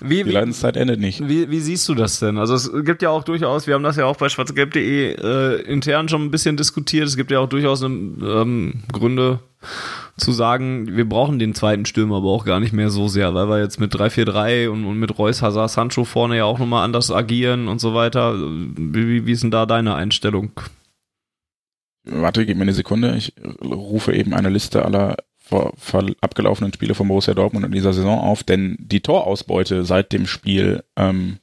Wie, die Leidenszeit endet nicht. Wie, wie siehst du das denn? Also es gibt ja auch durchaus, wir haben das ja auch bei schwarzgelb.de äh, intern schon ein bisschen diskutiert, es gibt ja auch durchaus ähm, Gründe zu sagen, wir brauchen den zweiten Stürmer aber auch gar nicht mehr so sehr, weil wir jetzt mit 3-4-3 und, und mit Reus, Hazard, Sancho vorne ja auch nochmal anders agieren und so weiter. Wie, wie ist denn da deine Einstellung? Warte, gib mir eine Sekunde. Ich rufe eben eine Liste aller abgelaufenen Spiele von Borussia Dortmund in dieser Saison auf, denn die Torausbeute seit dem Spiel ähm,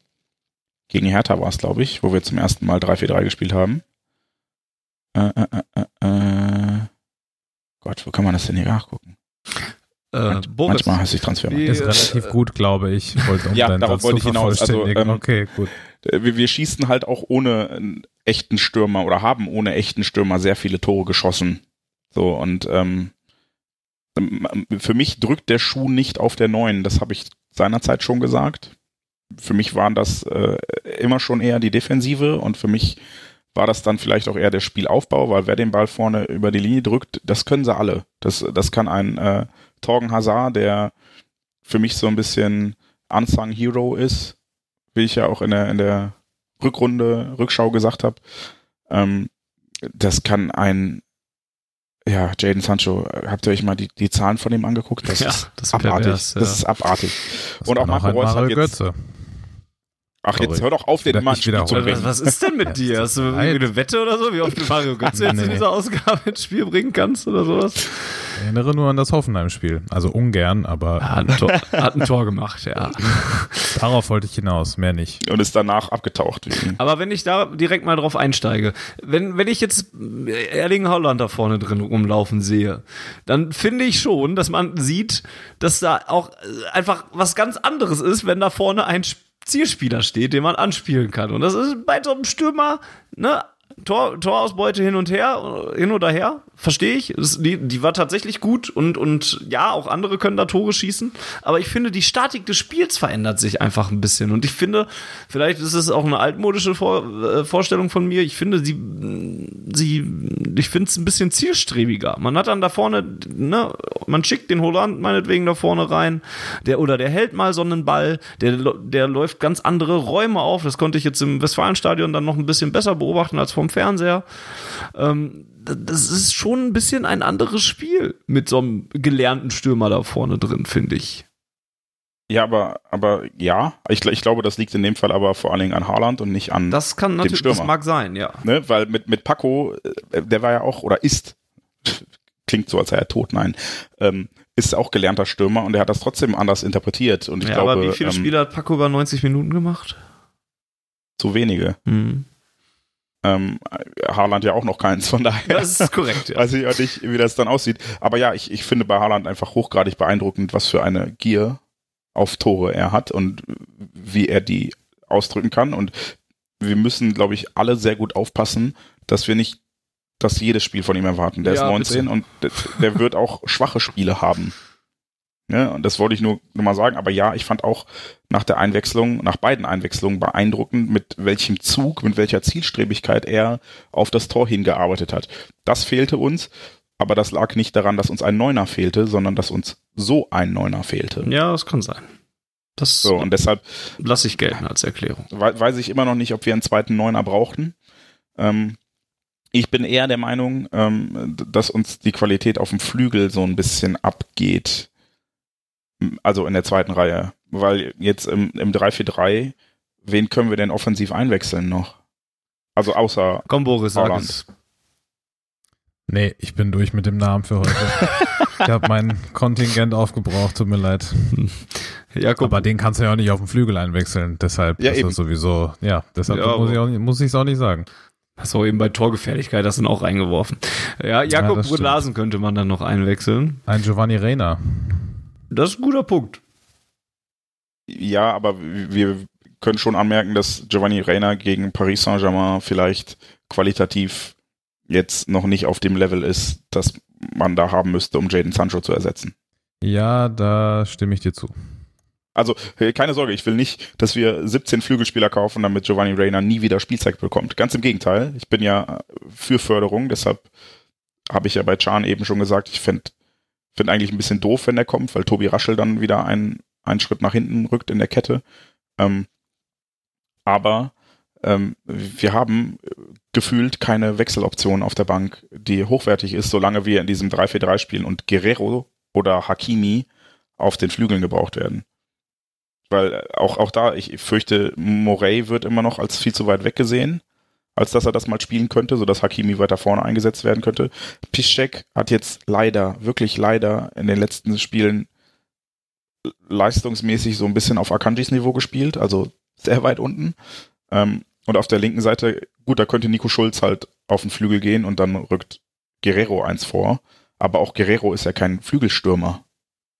gegen Hertha war es, glaube ich, wo wir zum ersten Mal 3-4-3 gespielt haben. Äh, äh, äh, äh, äh Gott, wo kann man das denn hier nachgucken? Äh, Boris, manchmal heißt ich Transfer. Ist relativ gut, glaube ich. Um ja, darauf wollte ich hinaus. Also, ähm, okay, gut. Äh, wir, wir, schießen halt auch ohne einen echten Stürmer oder haben ohne echten Stürmer sehr viele Tore geschossen. So, und ähm, ähm für mich drückt der Schuh nicht auf der neuen. Das habe ich seinerzeit schon gesagt. Für mich waren das äh, immer schon eher die Defensive und für mich war das dann vielleicht auch eher der Spielaufbau, weil wer den Ball vorne über die Linie drückt, das können sie alle. Das, das kann ein äh, Torgen Hazard, der für mich so ein bisschen Unsung Hero ist, wie ich ja auch in der, in der Rückrunde, Rückschau gesagt habe. Ähm, das kann ein ja, Jaden Sancho, habt ihr euch mal die, die Zahlen von ihm angeguckt? Das ja, ist das abartig. Pervers, ja. Das ist abartig. Das und auch Marco Reus hat jetzt, Götze. Ach, jetzt hör doch auf, den Mann zu bringen. Was ist denn mit dir? Hast du eine Wette oder so? Wie oft du Mario Götze jetzt nee. in dieser Ausgabe ins Spiel bringen kannst oder sowas? Ich erinnere nur an das Hoffenheim-Spiel. Also ungern, aber. Hat ein, Tor, hat ein Tor gemacht, ja. Darauf wollte ich hinaus, mehr nicht. Und ist danach abgetaucht. Aber wenn ich da direkt mal drauf einsteige, wenn, wenn ich jetzt Erling Holland da vorne drin rumlaufen sehe, dann finde ich schon, dass man sieht, dass da auch einfach was ganz anderes ist, wenn da vorne ein Spiel Zielspieler steht, den man anspielen kann. Und das ist bei so einem Stürmer, ne, Tor, Torausbeute hin und her, hin oder her, verstehe ich. Die, die war tatsächlich gut und, und ja, auch andere können da Tore schießen. Aber ich finde, die Statik des Spiels verändert sich einfach ein bisschen. Und ich finde, vielleicht ist es auch eine altmodische Vor, äh, Vorstellung von mir. Ich finde, sie, sie, ich finde es ein bisschen zielstrebiger. Man hat dann da vorne, ne, man schickt den Holland meinetwegen da vorne rein, der, oder der hält mal so einen Ball, der, der läuft ganz andere Räume auf. Das konnte ich jetzt im Westfalenstadion dann noch ein bisschen besser beobachten als vom Fernseher. Ähm, das ist schon ein bisschen ein anderes Spiel mit so einem gelernten Stürmer da vorne drin, finde ich. Ja, aber, aber ja, ich, ich glaube, das liegt in dem Fall aber vor allen Dingen an Haaland und nicht an das kann natürlich, dem Stürmer. Das mag sein, ja. Ne? Weil mit, mit Paco, äh, der war ja auch, oder ist, klingt so, als sei er tot, nein, ähm, ist auch gelernter Stürmer und er hat das trotzdem anders interpretiert. Und ich ja, glaube, aber wie viele ähm, Spiele hat Paco über 90 Minuten gemacht? Zu wenige. Mhm. Ähm, Haaland ja auch noch keins, von daher. Das ist korrekt, ja. Weiß ich auch nicht, wie das dann aussieht. Aber ja, ich, ich finde bei Haaland einfach hochgradig beeindruckend, was für eine Gier auf Tore er hat und wie er die ausdrücken kann. Und wir müssen, glaube ich, alle sehr gut aufpassen, dass wir nicht das jedes Spiel von ihm erwarten. Der ja, ist 19 bitte. und der, der wird auch schwache Spiele haben. Ne? Und das wollte ich nur, nur mal sagen. Aber ja, ich fand auch nach der Einwechslung, nach beiden Einwechslungen beeindruckend, mit welchem Zug, mit welcher Zielstrebigkeit er auf das Tor hingearbeitet hat. Das fehlte uns. Aber das lag nicht daran, dass uns ein Neuner fehlte, sondern dass uns so ein Neuner fehlte. Ja, das kann sein. Das so, und deshalb lasse ich gelten als Erklärung. Weiß ich immer noch nicht, ob wir einen zweiten Neuner brauchten. Ähm, ich bin eher der Meinung, ähm, dass uns die Qualität auf dem Flügel so ein bisschen abgeht. Also in der zweiten Reihe. Weil jetzt im, im 3-4-3, wen können wir denn offensiv einwechseln noch? Also außer Komm, Boris, sag es. Nee, ich bin durch mit dem Namen für heute. ich habe mein Kontingent aufgebraucht, tut mir leid. Jakob, Aber den kannst du ja auch nicht auf den Flügel einwechseln. Deshalb Ja, ist eben. das sowieso, ja, deshalb Ja, muss ich aber- auch muss es auch nicht sagen. hast du eben bei Torgefährlichkeit das dann auch reingeworfen. Ja, Jakob stimmt. Brunlasen könnte man dann noch einwechseln. Ein Giovanni Reina. Das ist ein guter Punkt. Ja, aber wir können schon anmerken, dass Giovanni Reina gegen Paris Saint-Germain vielleicht qualitativ jetzt noch nicht auf dem Level ist, das man da haben müsste, um Jaden Sancho zu ersetzen. Ja, da stimme ich dir zu. Also äh, keine Sorge, ich will nicht, dass wir 17 Flügelspieler kaufen, damit Giovanni Reina nie wieder Spielzeit bekommt. Ganz im Gegenteil, ich bin ja für Förderung, deshalb habe ich ja bei Chan eben schon gesagt, ich finde find eigentlich ein bisschen doof, wenn er kommt, weil Tobi Raschel dann wieder einen, einen Schritt nach hinten rückt in der Kette. Ähm, aber ähm, wir haben äh, gefühlt keine Wechseloption auf der Bank, die hochwertig ist, solange wir in diesem 3-4-3 spielen und Guerrero oder Hakimi auf den Flügeln gebraucht werden. Weil äh, auch, auch da, ich fürchte, Morey wird immer noch als viel zu weit weg gesehen, als dass er das mal spielen könnte, sodass Hakimi weiter vorne eingesetzt werden könnte. Piszczek hat jetzt leider, wirklich leider in den letzten Spielen leistungsmäßig so ein bisschen auf Akanjis Niveau gespielt, also sehr weit unten. Ähm, und auf der linken Seite, gut, da könnte Nico Schulz halt auf den Flügel gehen und dann rückt Guerrero eins vor. Aber auch Guerrero ist ja kein Flügelstürmer.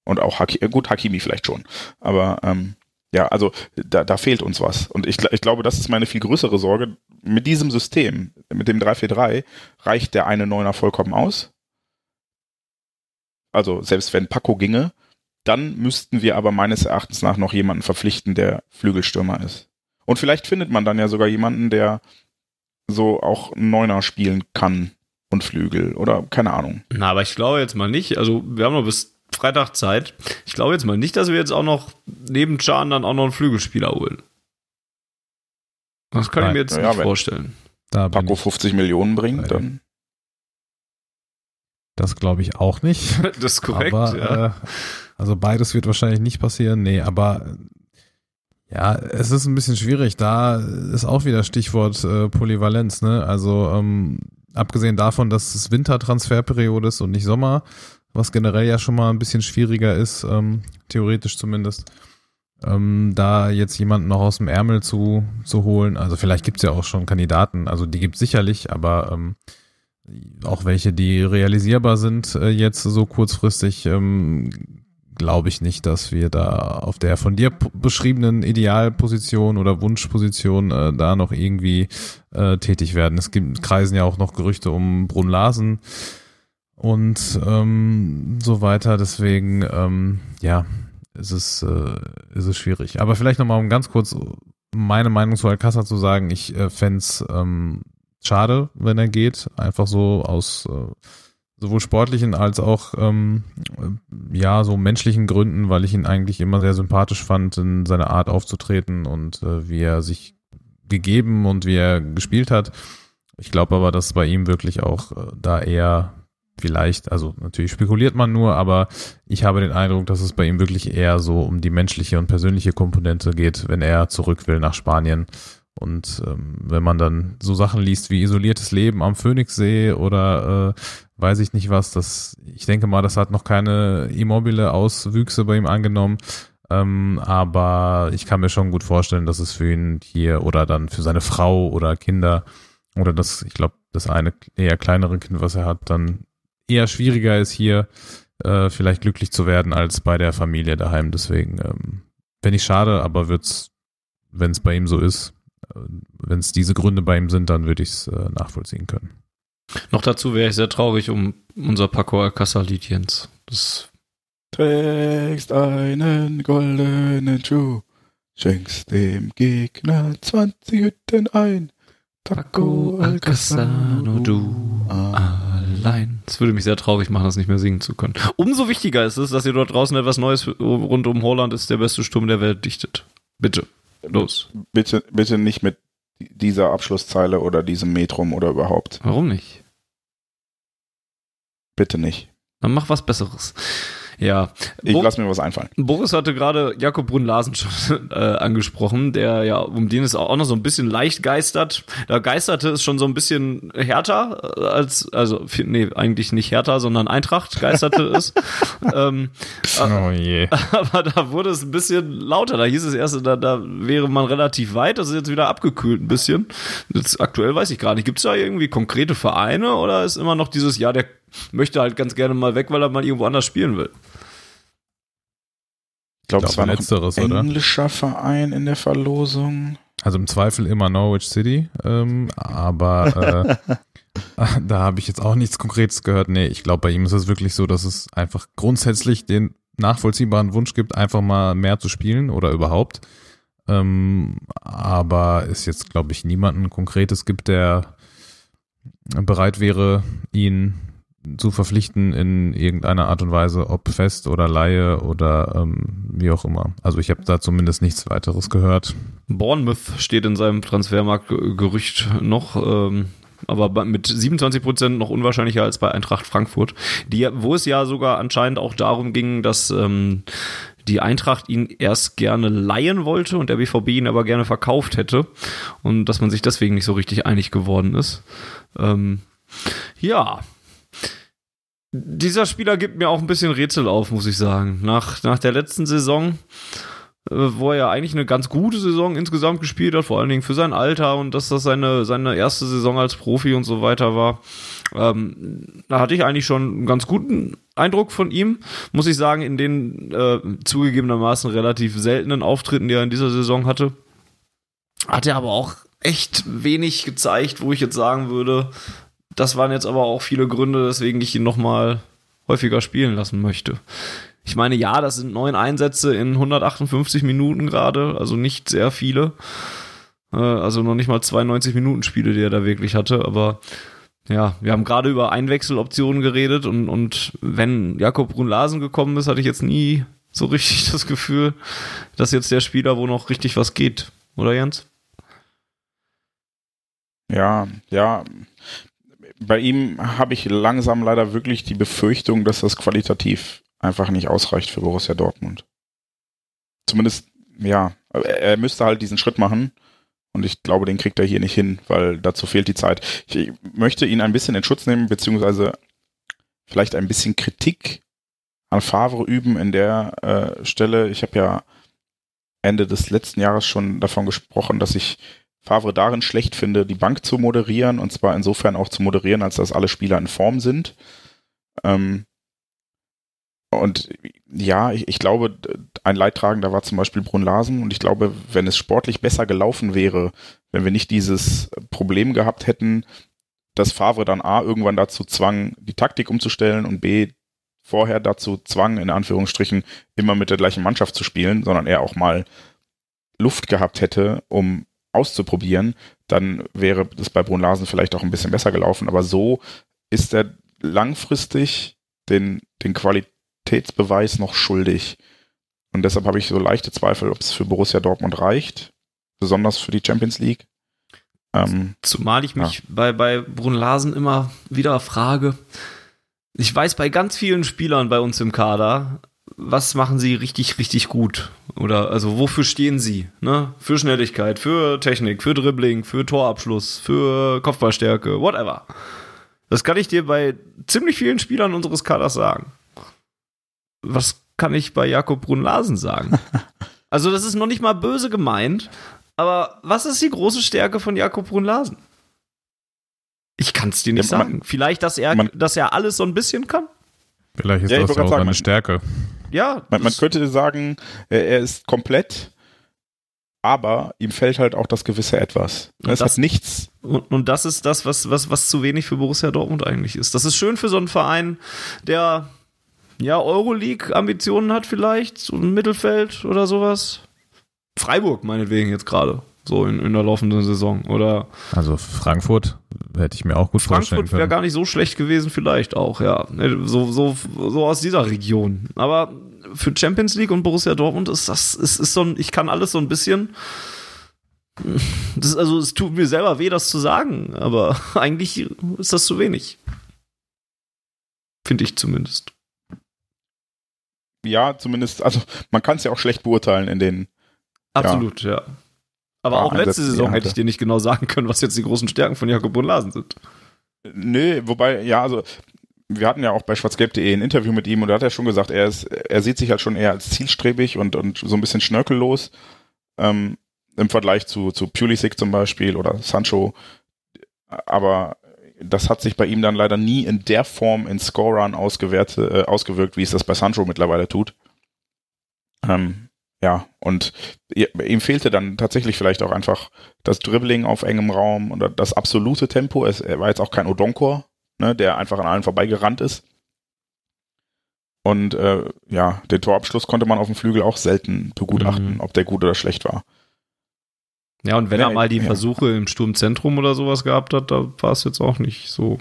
Und auch Haki äh, gut, Hakimi vielleicht schon. Aber ähm, ja, also da, da fehlt uns was. Und ich, ich glaube, das ist meine viel größere Sorge. Mit diesem System, mit dem 3-4-3, reicht der eine Neuner vollkommen aus. Also selbst wenn Paco ginge, dann müssten wir aber meines Erachtens nach noch jemanden verpflichten, der Flügelstürmer ist. Und vielleicht findet man dann ja sogar jemanden, der so auch Neuner spielen kann und Flügel oder keine Ahnung. Na, aber ich glaube jetzt mal nicht. Also, wir haben noch bis Freitag Zeit. Ich glaube jetzt mal nicht, dass wir jetzt auch noch neben Chan dann auch noch einen Flügelspieler holen. Das kann ich Nein. mir jetzt Ja, nicht vorstellen. Da Paco ich, 50 Millionen bringt, dann das glaube ich auch nicht. Das ist korrekt, aber, ja. äh, also beides wird wahrscheinlich nicht passieren. Nee, aber äh, ja, es ist ein bisschen schwierig. Da ist auch wieder Stichwort äh, Polyvalenz. Ne? Also ähm, abgesehen davon, dass es Wintertransferperiode ist und nicht Sommer, was generell ja schon mal ein bisschen schwieriger ist, ähm, theoretisch zumindest. Ähm, da jetzt jemanden noch aus dem Ärmel zu, zu holen, also vielleicht gibt's ja auch schon Kandidaten, also die gibt's sicherlich, aber ähm, auch welche, die realisierbar sind äh, jetzt so kurzfristig, ähm, glaube ich nicht, dass wir da auf der von dir beschriebenen Idealposition oder Wunschposition äh, da noch irgendwie äh, tätig werden. Es gibt kreisen ja auch noch Gerüchte um Brunn Larsen und ähm, so weiter. Deswegen, ähm, ja, ist es, äh, ist es schwierig. Aber vielleicht nochmal, um ganz kurz meine Meinung zu Alcázar zu sagen, ich äh, fände ähm, schade, wenn er geht. Einfach so aus äh, sowohl sportlichen als auch ähm, äh, ja so menschlichen Gründen, weil ich ihn eigentlich immer sehr sympathisch fand in seiner Art aufzutreten und äh, wie er sich gegeben und wie er gespielt hat. Ich glaube aber, dass bei ihm wirklich auch äh, da eher vielleicht, also natürlich spekuliert man nur, aber ich habe den Eindruck, dass es bei ihm wirklich eher so um die menschliche und persönliche Komponente geht, wenn er zurück will nach Spanien. Und ähm, wenn man dann so Sachen liest wie isoliertes Leben am Phoenixsee oder äh, weiß ich nicht was, das, ich denke mal, das hat noch keine immobile Auswüchse bei ihm angenommen. Ähm, aber ich kann mir schon gut vorstellen, dass es für ihn hier oder dann für seine Frau oder Kinder oder das, ich glaube, das eine eher kleinere Kind, was er hat, dann eher schwieriger ist, hier äh, vielleicht glücklich zu werden als bei der Familie daheim. Deswegen ähm, finde ich schade, aber wird's, wenn es bei ihm so ist, äh, wenn es diese Gründe bei ihm sind, dann würde ich es äh, nachvollziehen können. Noch dazu wäre ich sehr traurig um unser Paco Alcázar-Lied, Jens. Das Trägst einen goldenen Schuh, schenkst dem Gegner 20 Hütten ein. Paco Alcázar, nur du allein. Das würde mich sehr traurig machen, das nicht mehr singen zu können. Umso wichtiger ist es, dass ihr dort draußen etwas Neues rund um Holland ist der beste Sturm der Welt dichtet. Bitte. Los. Bitte, bitte nicht mit dieser Abschlusszeile oder diesem Metrum oder überhaupt. Warum nicht? Bitte nicht. Dann mach was Besseres. Ja. Ich Bo- lass mir was einfallen. Boris hatte gerade Jakob Brunn-Larsen schon äh, angesprochen, der ja, um den es auch noch so ein bisschen leicht geistert. Da geisterte es schon so ein bisschen härter äh, als, also, nee, eigentlich nicht härter, sondern Eintracht geisterte es. ähm, Oh je. aber da wurde es ein bisschen lauter. Da hieß es erst, da, da wäre man relativ weit. Das ist jetzt wieder abgekühlt ein bisschen. Jetzt aktuell weiß ich gar nicht. Gibt es da irgendwie konkrete Vereine oder ist immer noch dieses, ja, der möchte halt ganz gerne mal weg, weil er mal irgendwo anders spielen will? Ich glaube, Ich es war letzteres, ein oder? englischer Verein in der Verlosung. Also im Zweifel immer Norwich City, ähm, aber äh, da habe ich jetzt auch nichts Konkretes gehört. Nee, ich glaube, bei ihm ist es wirklich so, dass es einfach grundsätzlich den nachvollziehbaren Wunsch gibt, einfach mal mehr zu spielen oder überhaupt. Ähm, aber es jetzt, glaube ich, niemanden Konkretes gibt, der bereit wäre, ihn zu verpflichten in irgendeiner Art und Weise, ob fest oder Laie oder ähm, wie auch immer. Also ich habe da zumindest nichts weiteres gehört. Bournemouth steht in seinem Transfermarktgerücht noch, ähm, aber mit 27 Prozent noch unwahrscheinlicher als bei Eintracht Frankfurt, die, wo es ja sogar anscheinend auch darum ging, dass ähm, die Eintracht ihn erst gerne leihen wollte und der BVB ihn aber gerne verkauft hätte und dass man sich deswegen nicht so richtig einig geworden ist. Ähm, ja. Dieser Spieler gibt mir auch ein bisschen Rätsel auf, muss ich sagen. Nach, nach der letzten Saison äh, wo er ja eigentlich eine ganz gute Saison insgesamt gespielt hat, vor allen Dingen für sein Alter und dass das seine, seine erste Saison als Profi und so weiter war. Ähm, da hatte ich eigentlich schon einen ganz guten Eindruck von ihm, muss ich sagen, in den äh, zugegebenermaßen relativ seltenen Auftritten, die er in dieser Saison hatte. Hat er aber auch echt wenig gezeigt, wo ich jetzt sagen würde, das waren jetzt aber auch viele Gründe, weswegen ich ihn nochmal häufiger spielen lassen möchte. Ich meine, ja, das sind neun Einsätze in 158 Minuten gerade, also nicht sehr viele. Äh, Also noch nicht mal 92 Minuten Spiele, die er da wirklich hatte, aber ja, wir haben gerade über Einwechseloptionen geredet und, und wenn Jakob Brun-Larsen gekommen ist, hatte ich jetzt nie so richtig das Gefühl, dass jetzt der Spieler, wo noch richtig was geht. Oder Jens? Ja, ja. Bei ihm habe ich langsam leider wirklich die Befürchtung, dass das qualitativ einfach nicht ausreicht für Borussia Dortmund. Zumindest, ja, er müsste halt diesen Schritt machen. Und ich glaube, den kriegt er hier nicht hin, weil dazu fehlt die Zeit. Ich möchte ihn ein bisschen in Schutz nehmen, beziehungsweise vielleicht ein bisschen Kritik an Favre üben in der äh, Stelle. Ich habe ja Ende des letzten Jahres schon davon gesprochen, dass ich Favre darin schlecht finde, die Bank zu moderieren und zwar insofern auch zu moderieren, als dass alle Spieler in Form sind. Ähm, und ja, ich, ich glaube, ein Leidtragender war zum Beispiel Brun Larsen und ich glaube, wenn es sportlich besser gelaufen wäre, wenn wir nicht dieses Problem gehabt hätten, dass Favre dann A irgendwann dazu zwang, die Taktik umzustellen und B vorher dazu zwang, in Anführungsstrichen, immer mit der gleichen Mannschaft zu spielen, sondern er auch mal Luft gehabt hätte, um auszuprobieren, dann wäre das bei Brun Larsen vielleicht auch ein bisschen besser gelaufen. Aber so ist er langfristig den, den Qualitätsbeweis noch schuldig. Und deshalb habe ich so leichte Zweifel, ob es für Borussia Dortmund reicht, besonders für die Champions League. Ähm, Zumal ich mich bei, bei Brun Larsen immer wieder frage, ich weiß bei ganz vielen Spielern bei uns im Kader, was machen sie richtig, richtig gut? Oder also wofür stehen sie? Ne? Für Schnelligkeit, für Technik, für Dribbling, für Torabschluss, für Kopfballstärke, whatever. Das kann ich dir bei ziemlich vielen Spielern unseres Kaders sagen. Was kann ich bei Jakob Brun Larsen sagen? Also, das ist noch nicht mal böse gemeint, aber was ist die große Stärke von Jakob Brun Larsen? Ich kann es dir nicht Ja, man- sagen. Vielleicht, dass er, man- dass er alles so ein bisschen kann. Vielleicht ist Ja, das auch seine man- Stärke. Ja, man, man könnte sagen, er er ist komplett, aber ihm fällt halt auch das gewisse Etwas. Es das- hat nichts. Und, und das ist das, was, was, was zu wenig für Borussia Dortmund eigentlich ist. Das ist schön für so einen Verein, der ja Euroleague-Ambitionen hat vielleicht, so ein Mittelfeld oder sowas. Freiburg meinetwegen jetzt gerade, so in, in der laufenden Saison. Oder Also Frankfurt hätte ich mir auch gut vorstellen Frankfurt wäre gar nicht so schlecht gewesen vielleicht auch, ja. So, so, so aus dieser Region. Aber für Champions League und Borussia Dortmund ist das, ist, ist so ein, ich kann alles so ein bisschen Das, also es tut mir selber weh, das zu sagen, aber eigentlich ist das zu wenig. Finde ich zumindest. Ja, zumindest, also man kann es ja auch schlecht beurteilen in den. Absolut, ja. ja. Aber Ja, auch letzte Saison hätte ich dir nicht genau sagen können, was jetzt die großen Stärken von Jakob und Larsen sind. Nö, wobei, ja, also wir hatten ja auch bei schwarzgelb.de ein Interview mit ihm und da hat er schon gesagt, er ist, er sieht sich halt schon eher als zielstrebig und, und so ein bisschen schnörkellos. Ähm, Im Vergleich zu, zu Pulisic zum Beispiel oder Sancho. Aber das hat sich bei ihm dann leider nie in der Form in Scorern ausgewertet, äh, ausgewirkt, wie es das bei Sancho mittlerweile tut. Ähm, ja, und ihm fehlte dann tatsächlich vielleicht auch einfach das Dribbling auf engem Raum oder das absolute Tempo. Es, er war jetzt auch kein Odonkor, ne, der einfach an allen vorbeigerannt ist. Und äh, ja, den Torabschluss konnte man auf dem Flügel auch selten begutachten, Mhm. ob der gut oder schlecht war. Ja, und wenn Ja, er mal die ja. Versuche im Sturmzentrum oder sowas gehabt hat, da war es jetzt auch nicht so.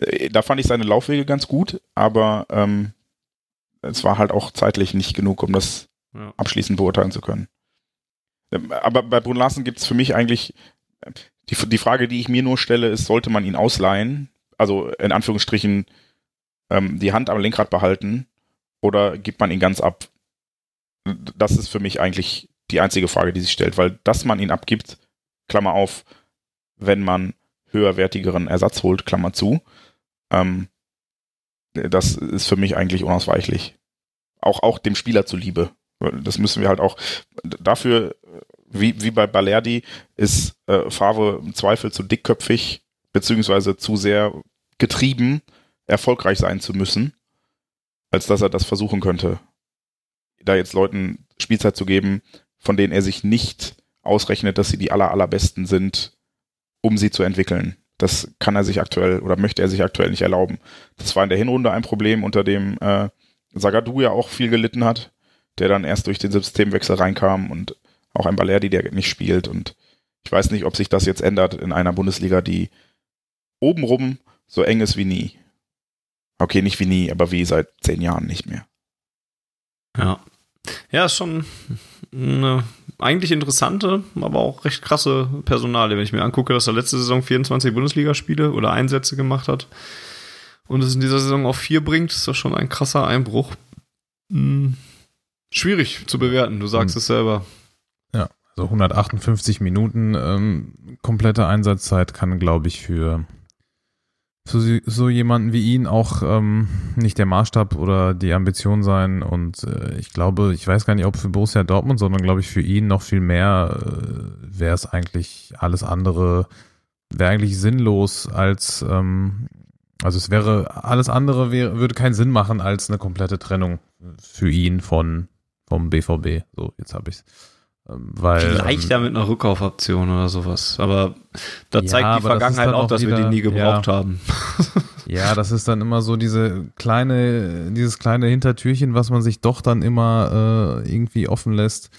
Äh, Da fand ich seine Laufwege ganz gut, aber ähm, es war halt auch zeitlich nicht genug, um das Ja. abschließend beurteilen zu können. Ähm, Aber bei Brun Larsen gibt es für mich eigentlich die, die Frage, die ich mir nur stelle, ist, sollte man ihn ausleihen? Also in Anführungsstrichen ähm, die Hand am Lenkrad behalten oder gibt man ihn ganz ab? Das ist für mich eigentlich die einzige Frage, die sich stellt, weil dass man ihn abgibt, Klammer auf, wenn man höherwertigeren Ersatz holt, Klammer zu, ähm, das ist für mich eigentlich unausweichlich. Auch, auch dem Spieler zuliebe. Das müssen wir halt auch dafür, wie, wie bei Balerdi, ist äh, Favre im Zweifel zu dickköpfig, beziehungsweise zu sehr getrieben, erfolgreich sein zu müssen, als dass er das versuchen könnte. Da jetzt Leuten Spielzeit zu geben, von denen er sich nicht ausrechnet, dass sie die aller, allerbesten sind, um sie zu entwickeln. Das kann er sich aktuell oder möchte er sich aktuell nicht erlauben. Das war in der Hinrunde ein Problem, unter dem äh, Sagadu ja auch viel gelitten hat, der dann erst durch den Systemwechsel reinkam und auch ein Balerdi, der nicht spielt. Und ich weiß nicht, ob sich das jetzt ändert in einer Bundesliga, die obenrum so eng ist wie nie. Okay, nicht wie nie, aber wie seit zehn Jahren nicht mehr. Ja. Ja, ist schon eine eigentlich interessante, aber auch recht krasse Personale. Wenn ich mir angucke, dass er letzte Saison 24 Bundesligaspiele oder Einsätze gemacht hat und es in dieser Saison auf vier bringt, ist das schon ein krasser Einbruch. Hm. Schwierig zu bewerten, du sagst Mhm. es selber. Also 158 Minuten ähm, komplette Einsatzzeit kann, glaube ich, für, für so- so jemanden wie ihn auch ähm, nicht der Maßstab oder die Ambition sein. Und äh, ich glaube, ich weiß gar nicht, ob für Borussia Dortmund, sondern glaube ich für ihn noch viel mehr äh, wäre es eigentlich alles andere, wäre eigentlich sinnlos als, ähm, also es wäre, alles andere wäre, würde keinen Sinn machen als eine komplette Trennung für ihn von vom BVB. So, jetzt habe ich's. Ähm, Weil, Vielleicht ähm, ja mit einer Rückkaufoption oder sowas. Aber da Ja, zeigt die das Vergangenheit dann auch, auch dass wir die wieder- nie gebraucht ja. haben. Ja, das ist dann immer so diese kleine, dieses kleine Hintertürchen, was man sich doch dann immer äh, irgendwie offen lässt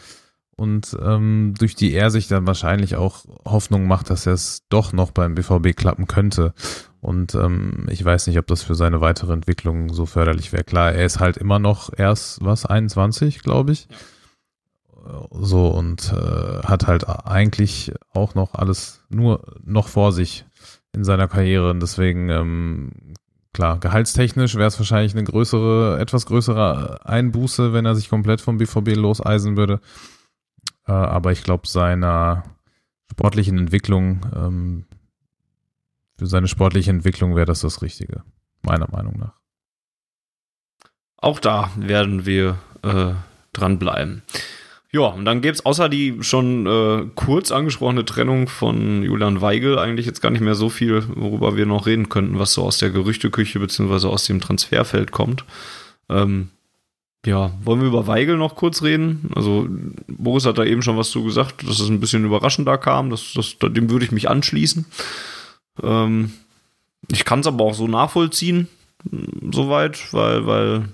und ähm, durch die er sich dann wahrscheinlich auch Hoffnung macht, dass es doch noch beim BVB klappen könnte. Und ähm, ich weiß nicht, ob das für seine weitere Entwicklung so förderlich wäre. Klar, er ist halt immer noch erst, was, 21, glaube ich. So und äh, hat halt eigentlich auch noch alles nur noch vor sich in seiner Karriere. Und deswegen, ähm, klar, gehaltstechnisch wäre es wahrscheinlich eine größere, etwas größere Einbuße, wenn er sich komplett vom BVB loseisen würde. Äh, aber ich glaube, seiner sportlichen Entwicklung, ähm, für seine sportliche Entwicklung wäre das das Richtige, meiner Meinung nach. Auch da werden wir äh, dranbleiben. Ja, und dann gäbe es außer die schon äh, kurz angesprochene Trennung von Julian Weigel eigentlich jetzt gar nicht mehr so viel, worüber wir noch reden könnten, was so aus der Gerüchteküche beziehungsweise aus dem Transferfeld kommt. Ähm, ja, wollen wir über Weigel noch kurz reden? Also, Boris hat da eben schon was zu gesagt, dass es ein bisschen überraschender kam. Das, das, dem würde ich mich anschließen. Ähm, ich kann es aber auch so nachvollziehen, soweit, weil, weil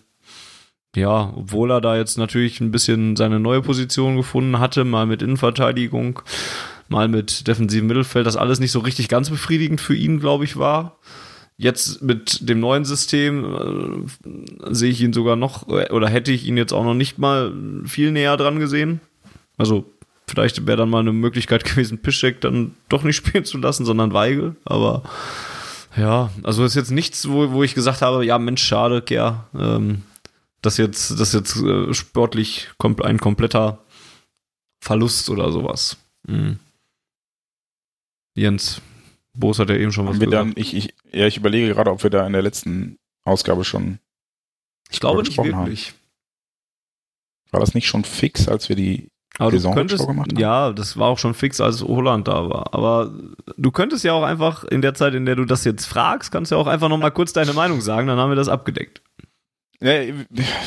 ja, obwohl er da jetzt natürlich ein bisschen seine neue Position gefunden hatte, mal mit Innenverteidigung, mal mit defensivem Mittelfeld, das alles nicht so richtig ganz befriedigend für ihn, glaube ich, war. Jetzt mit dem neuen System äh, sehe ich ihn sogar noch, oder hätte ich ihn jetzt auch noch nicht mal viel näher dran gesehen. Also Vielleicht wäre dann mal eine Möglichkeit gewesen, Piszczek dann doch nicht spielen zu lassen, sondern Weigel. Aber ja, also ist jetzt nichts, wo, wo ich gesagt habe, ja Mensch, schade, Ker, ähm, das jetzt, das jetzt äh, sportlich kom ein kompletter Verlust oder sowas. Mhm. Jens, Boos hat ja eben schon was Haben wir gesagt. dann, ich, ich, ja, ich überlege gerade, ob wir da in der letzten Ausgabe schon, ich glaube nicht gesprochen haben. wirklich. war das nicht schon fix, als wir die, Aber Saison könntest, gemacht haben? ja, das war auch schon fix, als Holland da war. Aber du könntest ja auch einfach in der Zeit, in der du das jetzt fragst, kannst du ja auch einfach noch mal kurz deine Meinung sagen, dann haben wir das abgedeckt. ja,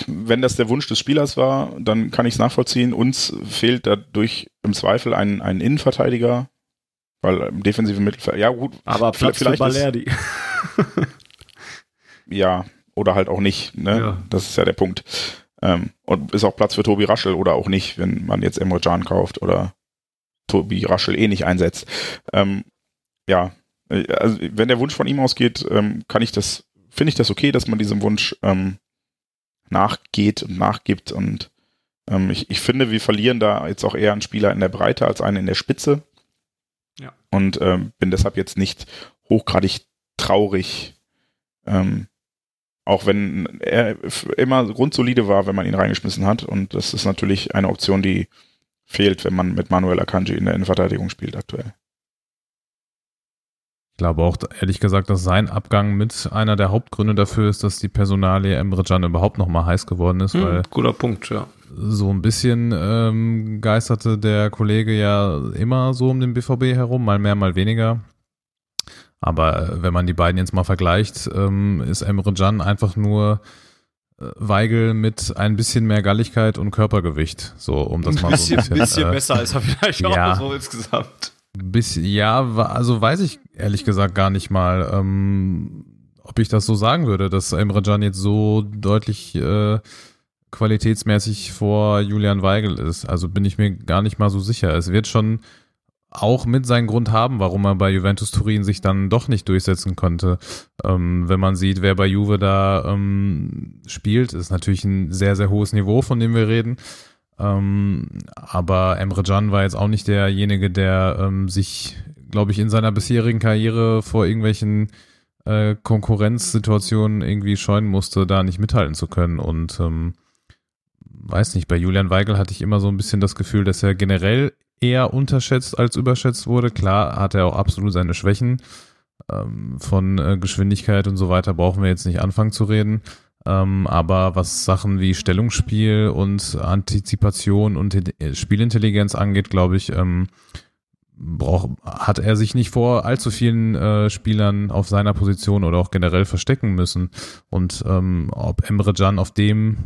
wenn das der Wunsch des Spielers war, dann kann ich es nachvollziehen. Uns fehlt dadurch im Zweifel ein, ein Innenverteidiger, weil im defensiven Mittelfeld, ja gut, Aber Platz vielleicht für Balerdi. ja, oder halt auch nicht, ne? Ja. Das ist ja der Punkt. Ähm, und ist auch Platz für Tobi Raschel oder auch nicht, wenn man jetzt Emre Can kauft oder Tobi Raschel eh nicht einsetzt. Ähm, ja, äh, also wenn der Wunsch von ihm ausgeht, ähm, kann ich das, finde ich das okay, dass man diesem Wunsch ähm, nachgeht und nachgibt und ähm, ich, ich finde, wir verlieren da jetzt auch eher einen Spieler in der Breite als einen in der Spitze. Ja. Und ähm, bin deshalb jetzt nicht hochgradig traurig, ähm, auch wenn er immer grundsolide war, wenn man ihn reingeschmissen hat. Und das ist natürlich eine Option, die fehlt, wenn man mit Manuel Akanji in der Innenverteidigung spielt aktuell. Ich glaube auch, ehrlich gesagt, dass sein Abgang mit einer der Hauptgründe dafür ist, dass die Personalie Emre Can überhaupt noch mal heiß geworden ist, weil Hm, guter Punkt, ja. so ein bisschen ähm, geisterte der Kollege ja immer so um den BVB herum, mal mehr, mal weniger. Aber äh, wenn man die beiden jetzt mal vergleicht, ähm, ist Emre Can einfach nur äh, Weigel mit ein bisschen mehr Galligkeit und Körpergewicht. So, um das mal so ein bisschen. bisschen äh, besser ist er vielleicht ja. auch so insgesamt. Bis, ja, also weiß ich ehrlich gesagt gar nicht mal, ähm, ob ich das so sagen würde, dass Emre Can jetzt so deutlich äh, qualitätsmäßig vor Julian Weigel ist. Also bin ich mir gar nicht mal so sicher. Es wird schon auch mit seinen Grund haben, warum er bei Juventus Turin sich dann doch nicht durchsetzen konnte. Ähm, wenn man sieht, wer bei Juve da ähm, spielt, ist natürlich ein sehr, sehr hohes Niveau, von dem wir reden. Ähm, aber Emre Can war jetzt auch nicht derjenige, der ähm, sich, glaube ich, in seiner bisherigen Karriere vor irgendwelchen äh, Konkurrenzsituationen irgendwie scheuen musste, da nicht mithalten zu können. Und ähm, weiß nicht, bei Julian Weigel hatte ich immer so ein bisschen das Gefühl, dass er generell eher unterschätzt als überschätzt wurde. Klar hat er auch absolut seine Schwächen. Ähm, von äh, Geschwindigkeit und so weiter brauchen wir jetzt nicht anfangen zu reden. Ähm, aber was Sachen wie Stellungsspiel und Antizipation und äh, Spielintelligenz angeht, glaube ich, ähm, braucht, hat er sich nicht vor allzu vielen äh, Spielern auf seiner Position oder auch generell verstecken müssen. Und ähm, ob Emre Can auf dem,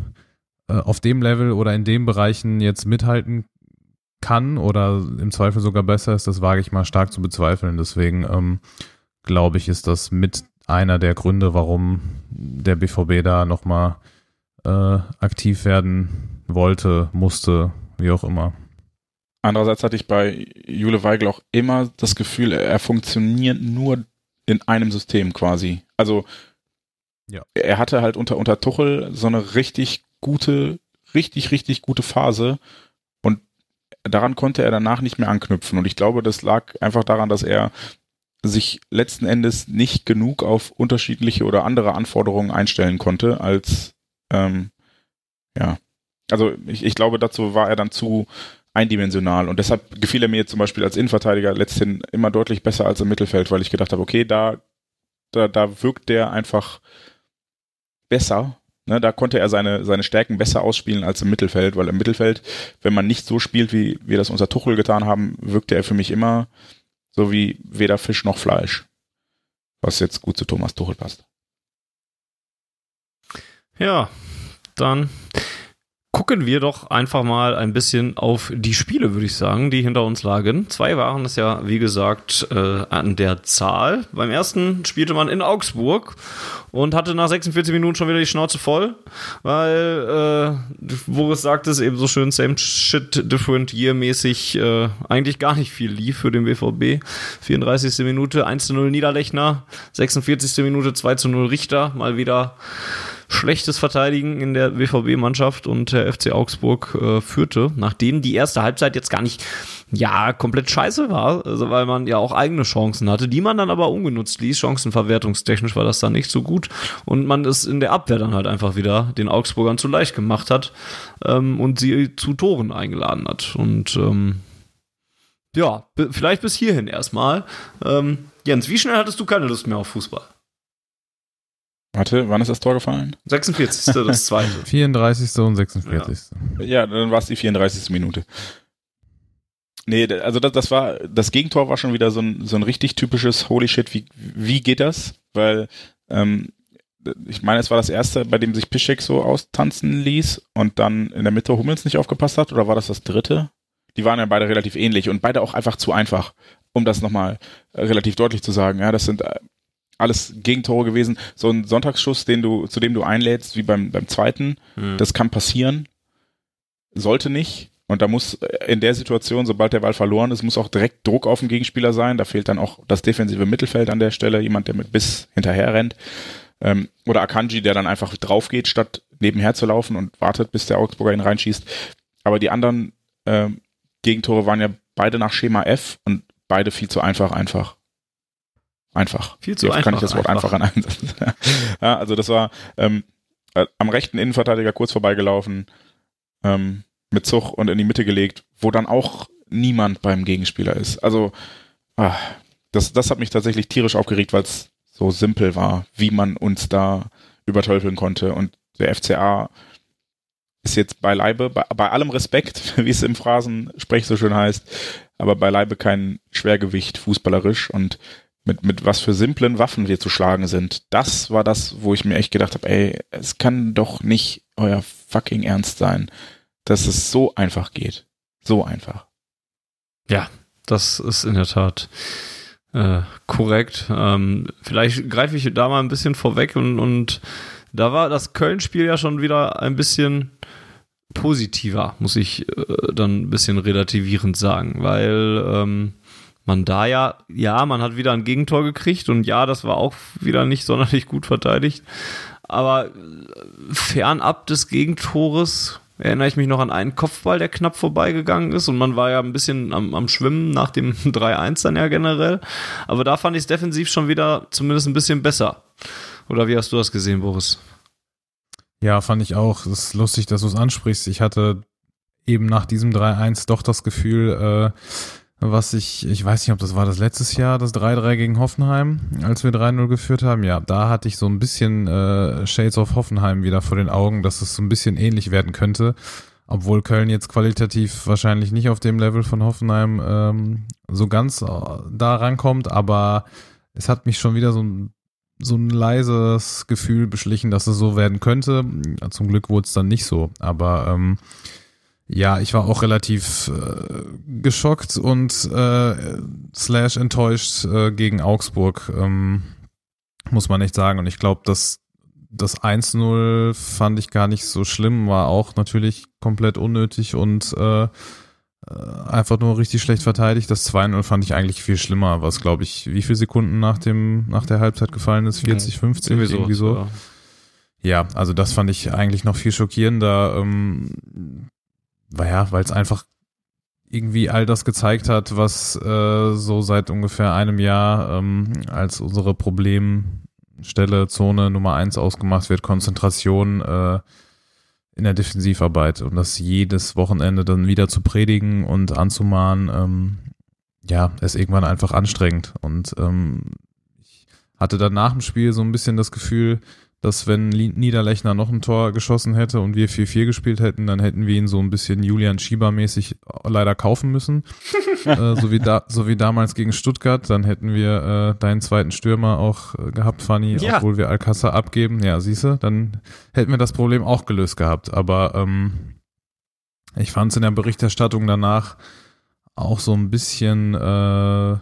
äh, auf dem Level oder in den Bereichen jetzt mithalten kann oder im Zweifel sogar besser ist, das wage ich mal stark zu bezweifeln. Deswegen ähm, glaube ich, ist das mit einer der Gründe, warum der BVB da nochmal äh, aktiv werden wollte, musste, wie auch immer. Andererseits hatte ich bei Jule Weigel auch immer das Gefühl, er funktioniert nur in einem System quasi. Also Ja. er hatte halt unter, unter Tuchel so eine richtig gute, richtig, richtig gute Phase und daran konnte er danach nicht mehr anknüpfen. Und ich glaube, das lag einfach daran, dass er sich letzten Endes nicht genug auf unterschiedliche oder andere Anforderungen einstellen konnte, als ähm, ja. Also ich, ich glaube, dazu war er dann zu eindimensional und deshalb gefiel er mir zum Beispiel als Innenverteidiger letzthin immer deutlich besser als im Mittelfeld, weil ich gedacht habe, okay, da, da, da wirkt der einfach besser. Ne, da konnte er seine, seine Stärken besser ausspielen als im Mittelfeld, weil im Mittelfeld, wenn man nicht so spielt, wie wir das unter Tuchel getan haben, wirkte er für mich immer so wie weder Fisch noch Fleisch. Was jetzt gut zu Thomas Tuchel passt. Ja, dann gucken wir doch einfach mal ein bisschen auf die Spiele, würde ich sagen, die hinter uns lagen. Zwei waren es ja, wie gesagt, äh, an der Zahl. Beim ersten spielte man in Augsburg und hatte nach 46 Minuten schon wieder die Schnauze voll, weil, äh, Boris sagt es eben so schön, same shit, different year mäßig, äh, eigentlich gar nicht viel lief für den BVB. 34. Minute 1 zu 0 Niederlechner, 46. Minute 2 zu 0 Richter, mal wieder schlechtes Verteidigen in der WVB-Mannschaft und der FC Augsburg äh, führte, nachdem die erste Halbzeit jetzt gar nicht ja komplett scheiße war, also weil man ja auch eigene Chancen hatte, die man dann aber ungenutzt ließ. Chancenverwertungstechnisch war das dann nicht so gut und man es in der Abwehr dann halt einfach wieder den Augsburgern zu leicht gemacht hat ähm, und sie zu Toren eingeladen hat. Und ähm, ja, vielleicht bis hierhin erstmal. Ähm, Jens, wie schnell hattest du keine Lust mehr auf Fußball? Warte, wann ist das Tor gefallen? 46. das zweite. 34. und 46. Ja, ja dann war es die 34. Minute. Nee, also das, das war, das Gegentor war schon wieder so ein, so ein richtig typisches Holy Shit, wie, wie geht das? Weil, ähm, ich meine, es war das erste, bei dem sich Pischek so austanzen ließ und dann in der Mitte Hummels nicht aufgepasst hat, oder war das das dritte? Die waren ja beide relativ ähnlich und beide auch einfach zu einfach, um das nochmal relativ deutlich zu sagen. Ja, das sind äh, alles Gegentore gewesen. So ein Sonntagsschuss, den du, zu dem du einlädst, wie beim, beim zweiten, mhm. das kann passieren. Sollte nicht. Und da muss äh, in der Situation, sobald der Ball verloren ist, muss auch direkt Druck auf den Gegenspieler sein. Da fehlt dann auch das defensive Mittelfeld an der Stelle, jemand, der mit Biss hinterher rennt. Ähm, oder Akanji, der dann einfach drauf geht, statt nebenher zu laufen und wartet, bis der Augsburger ihn reinschießt. Aber die anderen ähm, Gegentore waren ja beide nach Schema F und beide viel zu einfach, einfach. Einfach. Viel zu Jetzt einfach. kann ich das Wort einfach, einfach einsetzen. ja, also das war ähm, äh, am rechten Innenverteidiger kurz vorbeigelaufen. Ähm, mit Zug und in die Mitte gelegt, wo dann auch niemand beim Gegenspieler ist. Also ah, das, das hat mich tatsächlich tierisch aufgeregt, weil es so simpel war, wie man uns da übertölpeln konnte. Und der FCA ist jetzt beileibe, bei, bei allem Respekt, wie es im Phrasensprech so schön heißt, aber beileibe kein Schwergewicht fußballerisch und mit, mit was für simplen Waffen wir zu schlagen sind. Das war das, wo ich mir echt gedacht habe, ey, es kann doch nicht euer fucking Ernst sein dass es so einfach geht. So einfach. Ja, das ist in der Tat äh, korrekt. Ähm, vielleicht greife ich da mal ein bisschen vorweg und, und da war das Köln-Spiel ja schon wieder ein bisschen positiver, muss ich äh, dann ein bisschen relativierend sagen, weil ähm, man da ja, ja, man hat wieder ein Gegentor gekriegt und ja, das war auch wieder nicht sonderlich gut verteidigt, aber fernab des Gegentores erinnere ich mich noch an einen Kopfball, der knapp vorbeigegangen ist und man war ja ein bisschen am, am Schwimmen nach dem 3-1 dann ja generell. Aber da fand ich es defensiv schon wieder zumindest ein bisschen besser. Oder wie hast du das gesehen, Boris? Ja, fand ich auch. Es ist lustig, dass du es ansprichst. Ich hatte eben nach diesem 3-1 doch das Gefühl, äh, was ich, ich weiß nicht, ob das war das letztes Jahr, das 3-3 gegen Hoffenheim, als wir 3-0 geführt haben. Ja, da hatte ich so ein bisschen äh, Shades of Hoffenheim wieder vor den Augen, dass es so ein bisschen ähnlich werden könnte. Obwohl Köln jetzt qualitativ wahrscheinlich nicht auf dem Level von Hoffenheim ähm, so ganz äh, da rankommt, aber es hat mich schon wieder so ein, so ein leises Gefühl beschlichen, dass es so werden könnte. Zum Glück wurde es dann nicht so, aber ähm, ja, ich war auch relativ äh, geschockt und äh, slash enttäuscht äh, gegen Augsburg, ähm, muss man echt sagen. Und ich glaube, dass das 1-0 fand ich gar nicht so schlimm, war auch natürlich komplett unnötig und äh, äh einfach nur richtig schlecht verteidigt. Das 2-0 fand ich eigentlich viel schlimmer, was glaube ich, wie viele Sekunden nach dem nach der Halbzeit gefallen ist? 40, 50, irgendwie so. Irgendwie so. Ja. Ja, also das fand ich eigentlich noch viel schockierender. Ähm, naja, weil es einfach irgendwie all das gezeigt hat, was äh, so seit ungefähr einem Jahr ähm, als unsere Problemstelle Zone Nummer eins ausgemacht wird, Konzentration äh, in der Defensivarbeit und das jedes Wochenende dann wieder zu predigen und anzumahnen, ähm, ja, ist irgendwann einfach anstrengend. Und ähm, ich hatte dann nach dem Spiel so ein bisschen das Gefühl, dass wenn Niederlechner noch ein Tor geschossen hätte und wir 4-4 gespielt hätten, dann hätten wir ihn so ein bisschen Julian Schieber-mäßig leider kaufen müssen. äh, so, wie da, so wie damals gegen Stuttgart. Dann hätten wir äh, deinen zweiten Stürmer auch äh, gehabt, Fanny, ja. obwohl wir Alcázar abgeben. Ja, siehste, dann hätten wir das Problem auch gelöst gehabt. Aber ähm, ich fand es in der Berichterstattung danach auch so ein bisschen äh,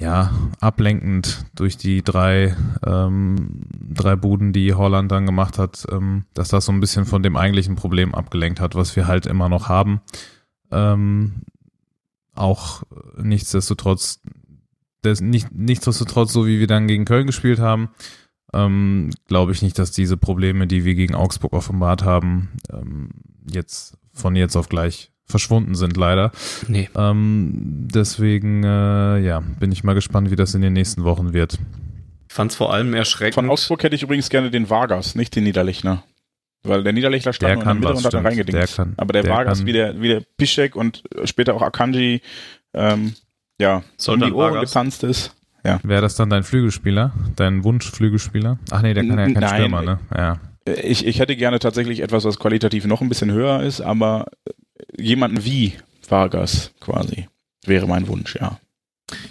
ja, ablenkend durch die drei, ähm, drei Buden, die Holland dann gemacht hat, ähm, dass das so ein bisschen von dem eigentlichen Problem abgelenkt hat, was wir halt immer noch haben. Ähm, auch nichtsdestotrotz, des, nicht, nichtsdestotrotz, so wie wir dann gegen Köln gespielt haben, ähm, glaube ich nicht, dass diese Probleme, die wir gegen Augsburg offenbart haben, ähm, jetzt von jetzt auf gleich verschwunden sind, leider. Nee. Ähm, deswegen, äh, ja, bin ich mal gespannt, wie das in den nächsten Wochen wird. Ich fand es vor allem erschreckend. Von Augsburg hätte ich übrigens gerne den Vargas, nicht den Niederlechner. Weil der Niederlechner stand Der nur in der kann Mitte was, und hat dann stimmt. reingedingt. Der kann- Aber der, der Vargas, kann- wie der, wie der Piszek und später auch Akanji, ähm, ja, Sollte um die Ohren Vargas. getanzt ist. Wäre das dann dein Flügelspieler? Dein Wunschflügelspieler? Ach nee, der kann ja kein Nein. Stürmer, ne? Ja. Ich, ich hätte gerne tatsächlich etwas, was qualitativ noch ein bisschen höher ist, aber jemanden wie Vargas quasi wäre mein Wunsch, ja.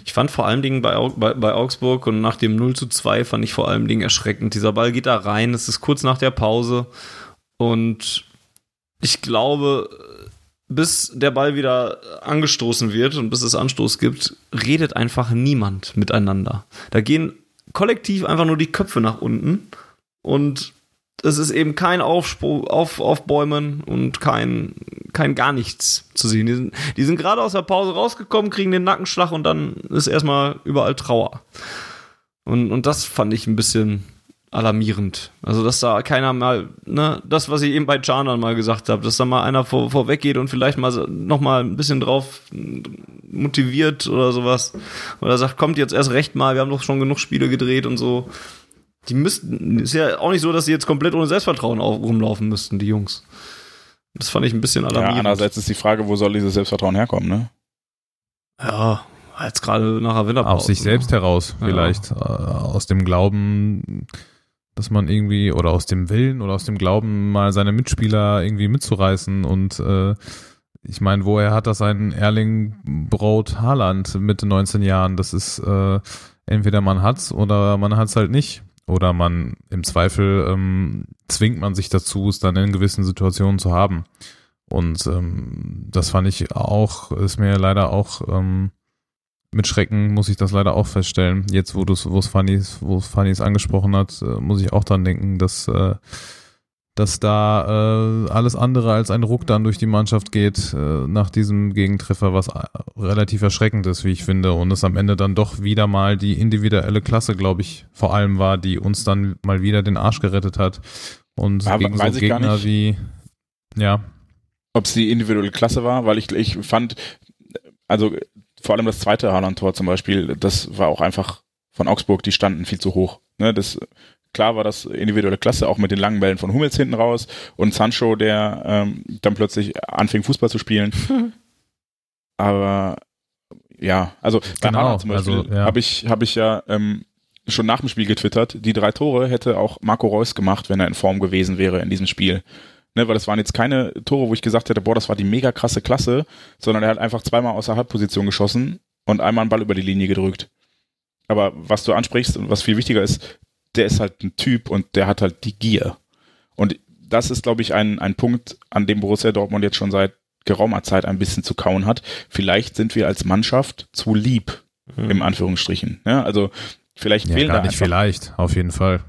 Ich fand vor allen Dingen bei, bei, bei Augsburg und nach dem 0 zu 2 fand ich vor allen Dingen erschreckend. Dieser Ball geht da rein, es ist kurz nach der Pause und ich glaube, bis der Ball wieder angestoßen wird und bis es Anstoß gibt, redet einfach niemand miteinander. Da gehen kollektiv einfach nur die Köpfe nach unten und es ist eben kein Aufspruch, auf, Aufbäumen und kein, kein gar nichts zu sehen. Die sind, die sind gerade aus der Pause rausgekommen, kriegen den Nackenschlag und dann ist erstmal überall Trauer. Und, und das fand ich ein bisschen alarmierend. Also, dass da keiner mal, ne, das, was ich eben bei Canan mal gesagt habe, dass da mal einer vor, vorweggeht und vielleicht mal so- noch mal ein bisschen drauf motiviert oder sowas. Oder sagt, kommt jetzt erst recht mal, wir haben doch schon genug Spiele gedreht und so. Die müssten, ist ja auch nicht so, dass sie jetzt komplett ohne Selbstvertrauen auf, rumlaufen müssten, die Jungs. Das fand ich ein bisschen Ja, alarmierend. andererseits ist die Frage, wo soll dieses Selbstvertrauen herkommen, ne? Ja, jetzt gerade nach der Winterpause. Aus sich selbst heraus, Ja. vielleicht. Äh, aus dem Glauben, dass man irgendwie, oder aus dem Willen oder aus dem Glauben, mal seine Mitspieler irgendwie mitzureißen. Und äh, ich meine, woher hat das ein Erling Braut Haaland Mitte 19 Jahren? Das ist äh, entweder man hat's oder man hat's halt nicht. Oder man im Zweifel ähm, zwingt man sich dazu, es dann in gewissen Situationen zu haben. Und ähm, das fand ich auch, ist mir leider auch ähm, mit Schrecken muss ich das leider auch feststellen. Jetzt, wo du wo es Fanny, wo Fanny es angesprochen hat, äh, muss ich auch dran denken, dass, äh, dass da äh, alles andere als ein Ruck dann durch die Mannschaft geht äh, nach diesem Gegentreffer, was äh, relativ erschreckend ist, wie ich finde, und es am Ende dann doch wieder mal die individuelle Klasse, glaube ich, vor allem war, die uns dann mal wieder den Arsch gerettet hat. Und Ja, gegen so Gegner wie ja, Ob es die individuelle Klasse war, weil ich, ich fand, also vor allem das zweite Haaland-Tor zum Beispiel, das war auch einfach von Augsburg, die standen viel zu hoch. Ne, das, klar war das individuelle Klasse, auch mit den langen Bällen von Hummels hinten raus und Sancho, der ähm, dann plötzlich anfing Fußball zu spielen. Aber ja, also bei Genau, zum Beispiel also, ja. habe ich, hab ich ja ähm, schon nach dem Spiel getwittert, die drei Tore hätte auch Marco Reus gemacht, wenn er in Form gewesen wäre in diesem Spiel. Ne, weil das waren jetzt keine Tore, wo ich gesagt hätte, boah, das war die mega krasse Klasse, sondern er hat einfach zweimal aus der Halbposition geschossen und einmal einen Ball über die Linie gedrückt. Aber was du ansprichst und was viel wichtiger ist, der ist halt ein Typ und der hat halt die Gier. Und das ist, glaube ich, ein, ein Punkt, an dem Borussia Dortmund jetzt schon seit geraumer Zeit ein bisschen zu kauen hat. Vielleicht sind wir als Mannschaft zu lieb, im Anführungsstrichen. Ja, also vielleicht ja fehlen gar da nicht einfach vielleicht, auf jeden Fall.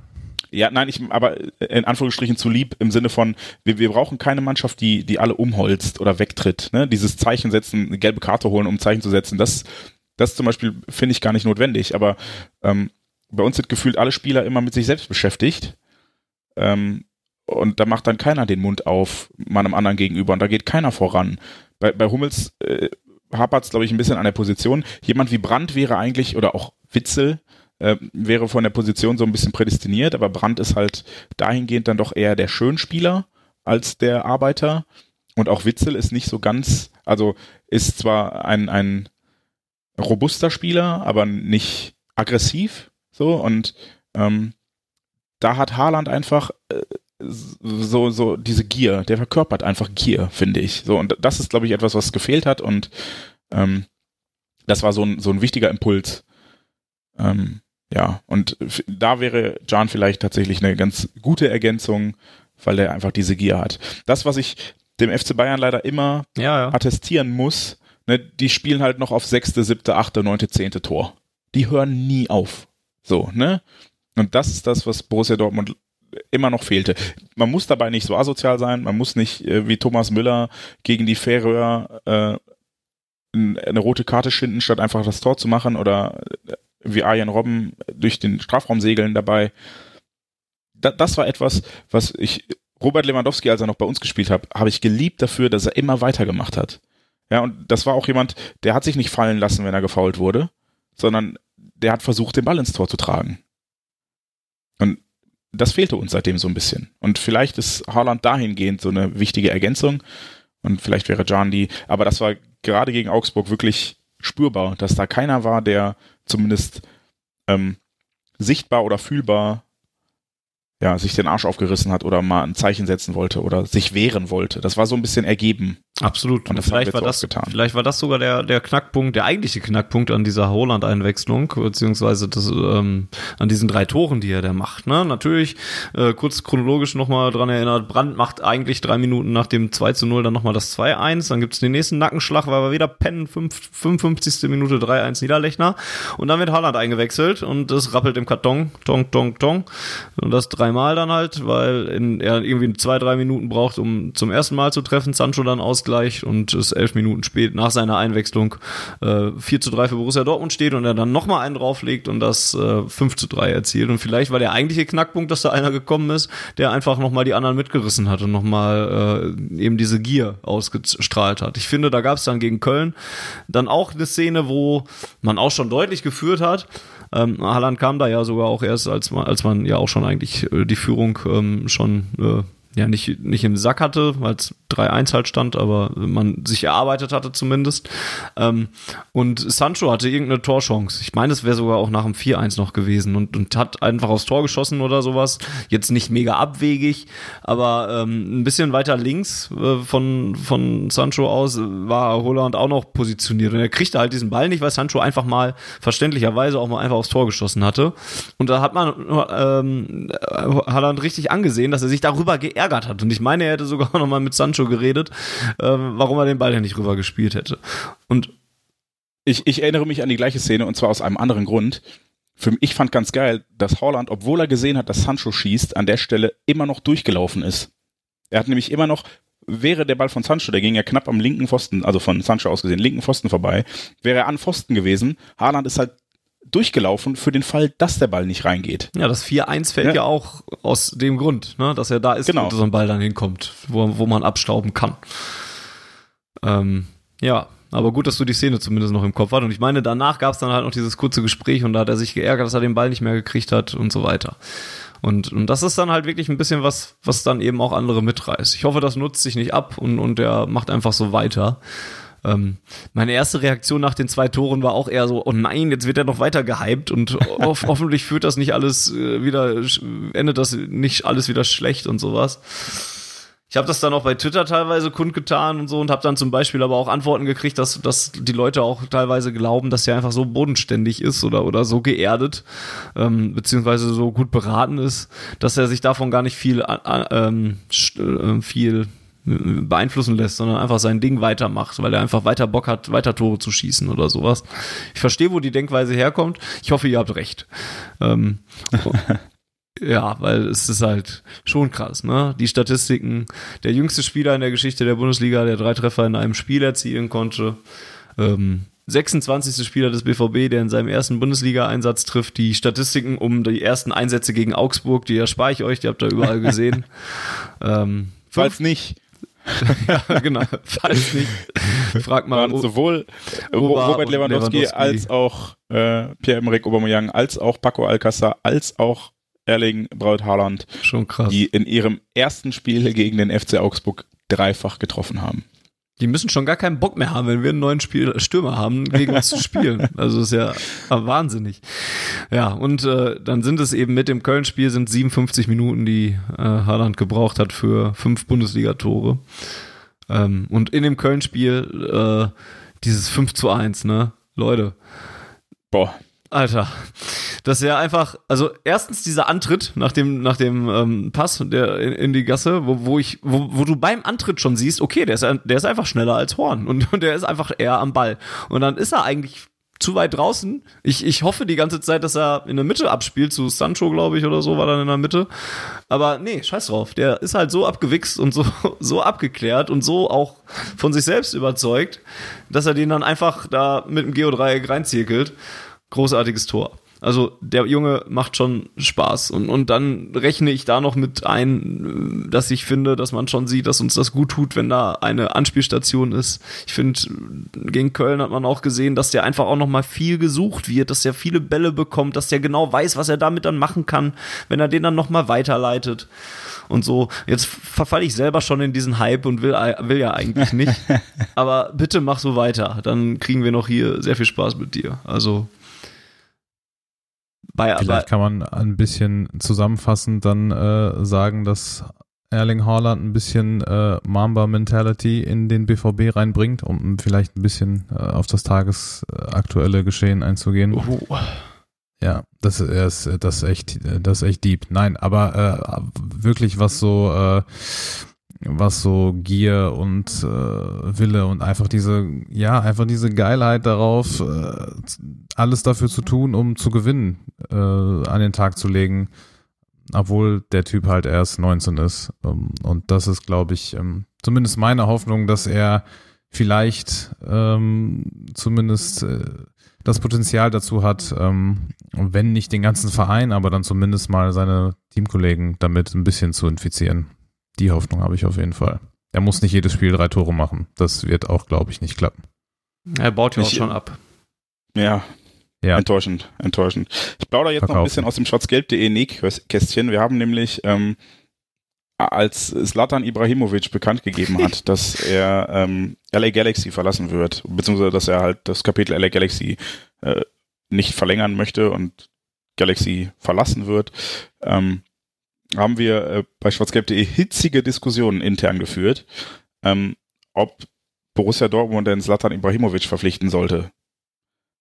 ja, nein, ich, aber in Anführungsstrichen zu lieb im Sinne von, wir, wir brauchen keine Mannschaft, die, die alle umholzt oder wegtritt. Ne? Dieses Zeichen setzen, eine gelbe Karte holen, um ein Zeichen zu setzen, das, das zum Beispiel finde ich gar nicht notwendig. Aber ähm, bei uns sind gefühlt alle Spieler immer mit sich selbst beschäftigt. Ähm, und da macht dann keiner den Mund auf, meinem anderen gegenüber. Und da geht keiner voran. Bei, bei Hummels äh, hapert es, glaube ich, ein bisschen an der Position. Jemand wie Brandt wäre eigentlich, oder auch Witzel, äh, wäre von der Position so ein bisschen prädestiniert, aber Brandt ist halt dahingehend dann doch eher der Schönspieler als der Arbeiter. Und auch Witzel ist nicht so ganz, also ist zwar ein, ein robuster Spieler, aber nicht aggressiv. So, und ähm, da hat Haaland einfach äh, so, so diese Gier, der verkörpert einfach Gier, finde ich. So, und das ist, glaube ich, etwas, was gefehlt hat und ähm, das war so ein, so ein wichtiger Impuls. Ähm, ja, und da wäre Jan vielleicht tatsächlich eine ganz gute Ergänzung, weil er einfach diese Gier hat. Das, was ich dem FC Bayern leider immer Ja, ja. attestieren muss, ne, die spielen halt noch auf sechste, siebte, achte, neunte, zehnte Tor. Die hören nie auf. So, ne? Und das ist das, was Borussia Dortmund immer noch fehlte. Man muss dabei nicht so asozial sein, man muss nicht äh, wie Thomas Müller gegen die Färöer äh, eine rote Karte schinden, statt einfach das Tor zu machen oder äh, wie Arjen Robben durch den Strafraum segeln dabei. da, das war etwas, was ich, Robert Lewandowski, als er noch bei uns gespielt hat, habe ich geliebt dafür, dass er immer weitergemacht hat. Ja, und das war auch jemand, der hat sich nicht fallen lassen, wenn er gefault wurde, sondern der hat versucht, den Ball ins Tor zu tragen. Und das fehlte uns seitdem so ein bisschen. Und vielleicht ist Haaland dahingehend so eine wichtige Ergänzung. Und vielleicht wäre Jan die, aber das war gerade gegen Augsburg wirklich spürbar, dass da keiner war, der zumindest ähm, sichtbar oder fühlbar ja, sich den Arsch aufgerissen hat oder mal ein Zeichen setzen wollte oder sich wehren wollte. Das war so ein bisschen ergeben. Absolut. Und vielleicht war das, getan. vielleicht war das sogar der, der Knackpunkt, der eigentliche Knackpunkt an dieser Holland-Einwechslung, beziehungsweise das, ähm, an diesen drei Toren, die er da macht. Ne? Natürlich, äh, kurz chronologisch nochmal dran erinnert, Brandt macht eigentlich drei Minuten nach dem 2 zu 0 dann nochmal das 2-1, dann gibt's den nächsten Nackenschlag, weil wir wieder pennen, 5, 55. Minute 3-1 Niederlechner und dann wird Holland eingewechselt und es rappelt im Karton, tong, tong, tong und das dreimal dann halt, weil in, er irgendwie zwei, drei Minuten braucht, um zum ersten Mal zu treffen, Sancho dann ausgleicht Ausgleich und es elf Minuten spät nach seiner Einwechslung äh, 4 zu 3 für Borussia Dortmund steht und er dann nochmal einen drauflegt und das äh, 5 zu 3 erzielt. Und vielleicht war der eigentliche Knackpunkt, dass da einer gekommen ist, der einfach nochmal die anderen mitgerissen hat und nochmal äh, eben diese Gier ausgestrahlt hat. Ich finde, da gab es dann gegen Köln dann auch eine Szene, wo man auch schon deutlich geführt hat. Ähm, Haaland kam da ja sogar auch erst, als man, als man ja auch schon eigentlich äh, die Führung ähm, schon äh, ja nicht, nicht im Sack hatte, weil es 3-1 halt stand, aber man sich erarbeitet hatte zumindest. Ähm, und Sancho hatte irgendeine Torchance. Ich meine, es wäre sogar auch nach dem 4-1 noch gewesen und, und hat einfach aufs Tor geschossen oder sowas. Jetzt nicht mega abwegig, aber ähm, ein bisschen weiter links äh, von, von Sancho aus war Holland auch noch positioniert. Und er kriegte halt diesen Ball nicht, weil Sancho einfach mal verständlicherweise auch mal einfach aufs Tor geschossen hatte. Und da hat man ähm, Haaland richtig angesehen, dass er sich darüber geärgert geärgert hat. Und ich meine, er hätte sogar noch mal mit Sancho geredet, ähm, warum er den Ball ja nicht rüber gespielt hätte. Und ich, ich erinnere mich an die gleiche Szene und zwar aus einem anderen Grund. Für, ich fand ganz geil, dass Holland, obwohl er gesehen hat, dass Sancho schießt, an der Stelle immer noch durchgelaufen ist. Er hat nämlich immer noch, wäre der Ball von Sancho, der ging ja knapp am linken Pfosten, also von Sancho aus gesehen, linken Pfosten vorbei, wäre er an Pfosten gewesen. Haaland ist halt durchgelaufen für den Fall, dass der Ball nicht reingeht. Ja, das 4-1 fällt ja. ja. auch aus dem Grund, ne, dass er da ist, genau. wo so ein Ball dann hinkommt, wo, wo man abstauben kann. Ähm, ja, aber gut, dass du die Szene zumindest noch im Kopf hast. Und ich meine, danach gab es dann halt noch dieses kurze Gespräch und da hat er sich geärgert, dass er den Ball nicht mehr gekriegt hat und so weiter. Und, und das ist dann halt wirklich ein bisschen was, was dann eben auch andere mitreißt. Ich hoffe, das nutzt sich nicht ab und, und er macht einfach so weiter. Ähm, meine erste Reaktion nach den zwei Toren war auch eher so, oh nein, jetzt wird er noch weiter gehypt und ho hoffentlich führt das nicht alles äh, wieder, endet das nicht alles wieder schlecht und sowas. Ich habe das dann auch bei Twitter teilweise kundgetan und so und habe dann zum Beispiel aber auch Antworten gekriegt, dass, dass die Leute auch teilweise glauben, dass er einfach so bodenständig ist oder, oder so geerdet, ähm, beziehungsweise so gut beraten ist, dass er sich davon gar nicht viel, äh, ähm, viel beeinflussen lässt, sondern einfach sein Ding weitermacht, weil er einfach weiter Bock hat, weiter Tore zu schießen oder sowas. Ich verstehe, wo die Denkweise herkommt. Ich hoffe, ihr habt recht. Ähm, ja, weil es ist halt schon krass, ne? Die Statistiken, der jüngste Spieler in der Geschichte der Bundesliga, der drei Treffer in einem Spiel erzielen konnte. Ähm, 26. Spieler des BVB, der in seinem ersten Bundesliga-Einsatz trifft. Die Statistiken um die ersten Einsätze gegen Augsburg, die erspare ich euch, die habt ihr überall gesehen. ähm, Falls nicht. ja, genau. Falls nicht, frag mal. Waren sowohl Robert Lewandowski, Lewandowski, als auch äh, Pierre-Emerick Aubameyang, als auch Paco Alcázar, als auch Erling Braut Haaland, Schon krass. die in ihrem ersten Spiel gegen den FC Augsburg dreifach getroffen haben. Die müssen schon gar keinen Bock mehr haben, wenn wir einen neuen Spiel Stürmer haben, gegen uns zu spielen. Also ist ja wahnsinnig. Ja, und äh, dann sind es eben mit dem Köln-Spiel sind 57 Minuten, die äh, Haaland gebraucht hat für fünf Bundesliga-Tore. Ähm, und in dem Köln-Spiel äh, dieses 5 zu 1, ne? Leute. Boah. Alter, dass er einfach, also erstens dieser Antritt nach dem, nach dem ähm, Pass der in, in, die Gasse, wo, wo ich, wo, wo du beim Antritt schon siehst, okay, der ist, der ist einfach schneller als Horn und, und der ist einfach eher am Ball. Und dann ist er eigentlich zu weit draußen. Ich, ich hoffe die ganze Zeit, dass er in der Mitte abspielt, zu Sancho, glaube ich, oder so, war dann in der Mitte. Aber nee, scheiß drauf. Der ist halt so abgewichst und so, so abgeklärt und so auch von sich selbst überzeugt, dass er den dann einfach da mit dem Geodreieck reinzirkelt. Großartiges Tor. Also der Junge macht schon Spaß. Und, und dann rechne ich da noch mit ein, dass ich finde, dass man schon sieht, dass uns das gut tut, wenn da eine Anspielstation ist. Ich finde, gegen Köln hat man auch gesehen, dass der einfach auch noch mal viel gesucht wird, dass der viele Bälle bekommt, dass der genau weiß, was er damit dann machen kann, wenn er den dann noch mal weiterleitet und so. Jetzt verfalle ich selber schon in diesen Hype und will, will ja eigentlich nicht. Aber bitte mach so weiter. Dann kriegen wir noch hier sehr viel Spaß mit dir. Also bei, Vielleicht kann man ein bisschen zusammenfassend dann äh, sagen, dass Erling Haaland ein bisschen äh, Mamba-Mentality in den BVB reinbringt, um vielleicht ein bisschen äh, auf das tagesaktuelle Geschehen einzugehen. Oh. Ja, das ist, das ist echt, das ist echt deep. Nein, aber äh, wirklich was so äh, was so Gier und äh, Wille und einfach diese, ja, einfach diese Geilheit darauf, äh, alles dafür zu tun, um zu gewinnen, äh, an den Tag zu legen, obwohl der Typ halt erst 19 ist. Um, und das ist, glaube ich, ähm, zumindest meine Hoffnung, dass er vielleicht ähm, zumindest äh, das Potenzial dazu hat, ähm, wenn nicht den ganzen Verein, aber dann zumindest mal seine Teamkollegen damit ein bisschen zu infizieren. Die Hoffnung habe ich auf jeden Fall. Er muss nicht jedes Spiel drei Tore machen. Das wird auch, glaube ich, nicht klappen. Er baut ja auch schon ab. Ja. ja. Enttäuschend, enttäuschend. Ich plaudere jetzt Verkaufen. noch ein bisschen aus dem schwarzgelb.de Nähkästchen. Wir haben nämlich, ähm, als Slatan Ibrahimovic bekannt gegeben hat, dass er ähm, LA Galaxy verlassen wird, beziehungsweise dass er halt das Kapitel LA Galaxy äh, nicht verlängern möchte und Galaxy verlassen wird, ähm, haben wir äh, bei schwarzgelb.de hitzige Diskussionen intern geführt, ähm, ob Borussia Dortmund den Zlatan Ibrahimovic verpflichten sollte.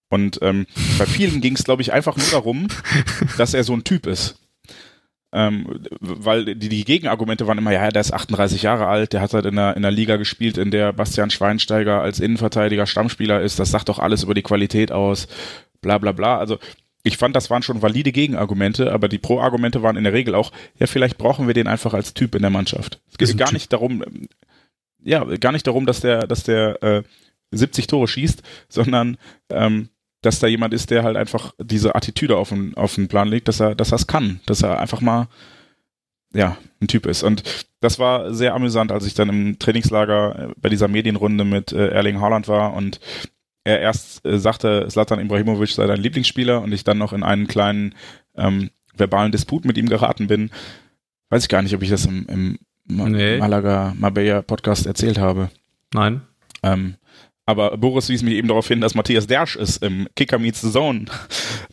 Und ähm, bei vielen ging es, glaube ich, einfach nur darum, dass er so ein Typ ist. Ähm, weil die, die Gegenargumente waren immer, ja, der ist 38 Jahre alt, der hat halt in der, in der Liga gespielt, in der Bastian Schweinsteiger als Innenverteidiger Stammspieler ist, das sagt doch alles über die Qualität aus, bla bla bla. Also ich fand, das waren schon valide Gegenargumente, aber die Pro-Argumente waren in der Regel auch, ja, vielleicht brauchen wir den einfach als Typ in der Mannschaft. Es geht gar typ. nicht darum, ja, gar nicht darum, dass der, dass der äh, 70 Tore schießt, sondern ähm, dass da jemand ist, der halt einfach diese Attitüde auf den, auf den Plan legt, dass er, dass er es kann, dass er einfach mal ja, ein Typ ist. Und das war sehr amüsant, als ich dann im Trainingslager äh, bei dieser Medienrunde mit äh, Erling Haaland war und er erst äh, sagte, Slatan Ibrahimovic sei dein Lieblingsspieler und ich dann noch in einen kleinen ähm, verbalen Disput mit ihm geraten bin. Weiß ich gar nicht, ob ich das im, im nee. Malaga Marbella Podcast erzählt habe. Nein. Ähm, aber Boris wies mich eben darauf hin, dass Matthias Dersch es im Kicker Meets the Zone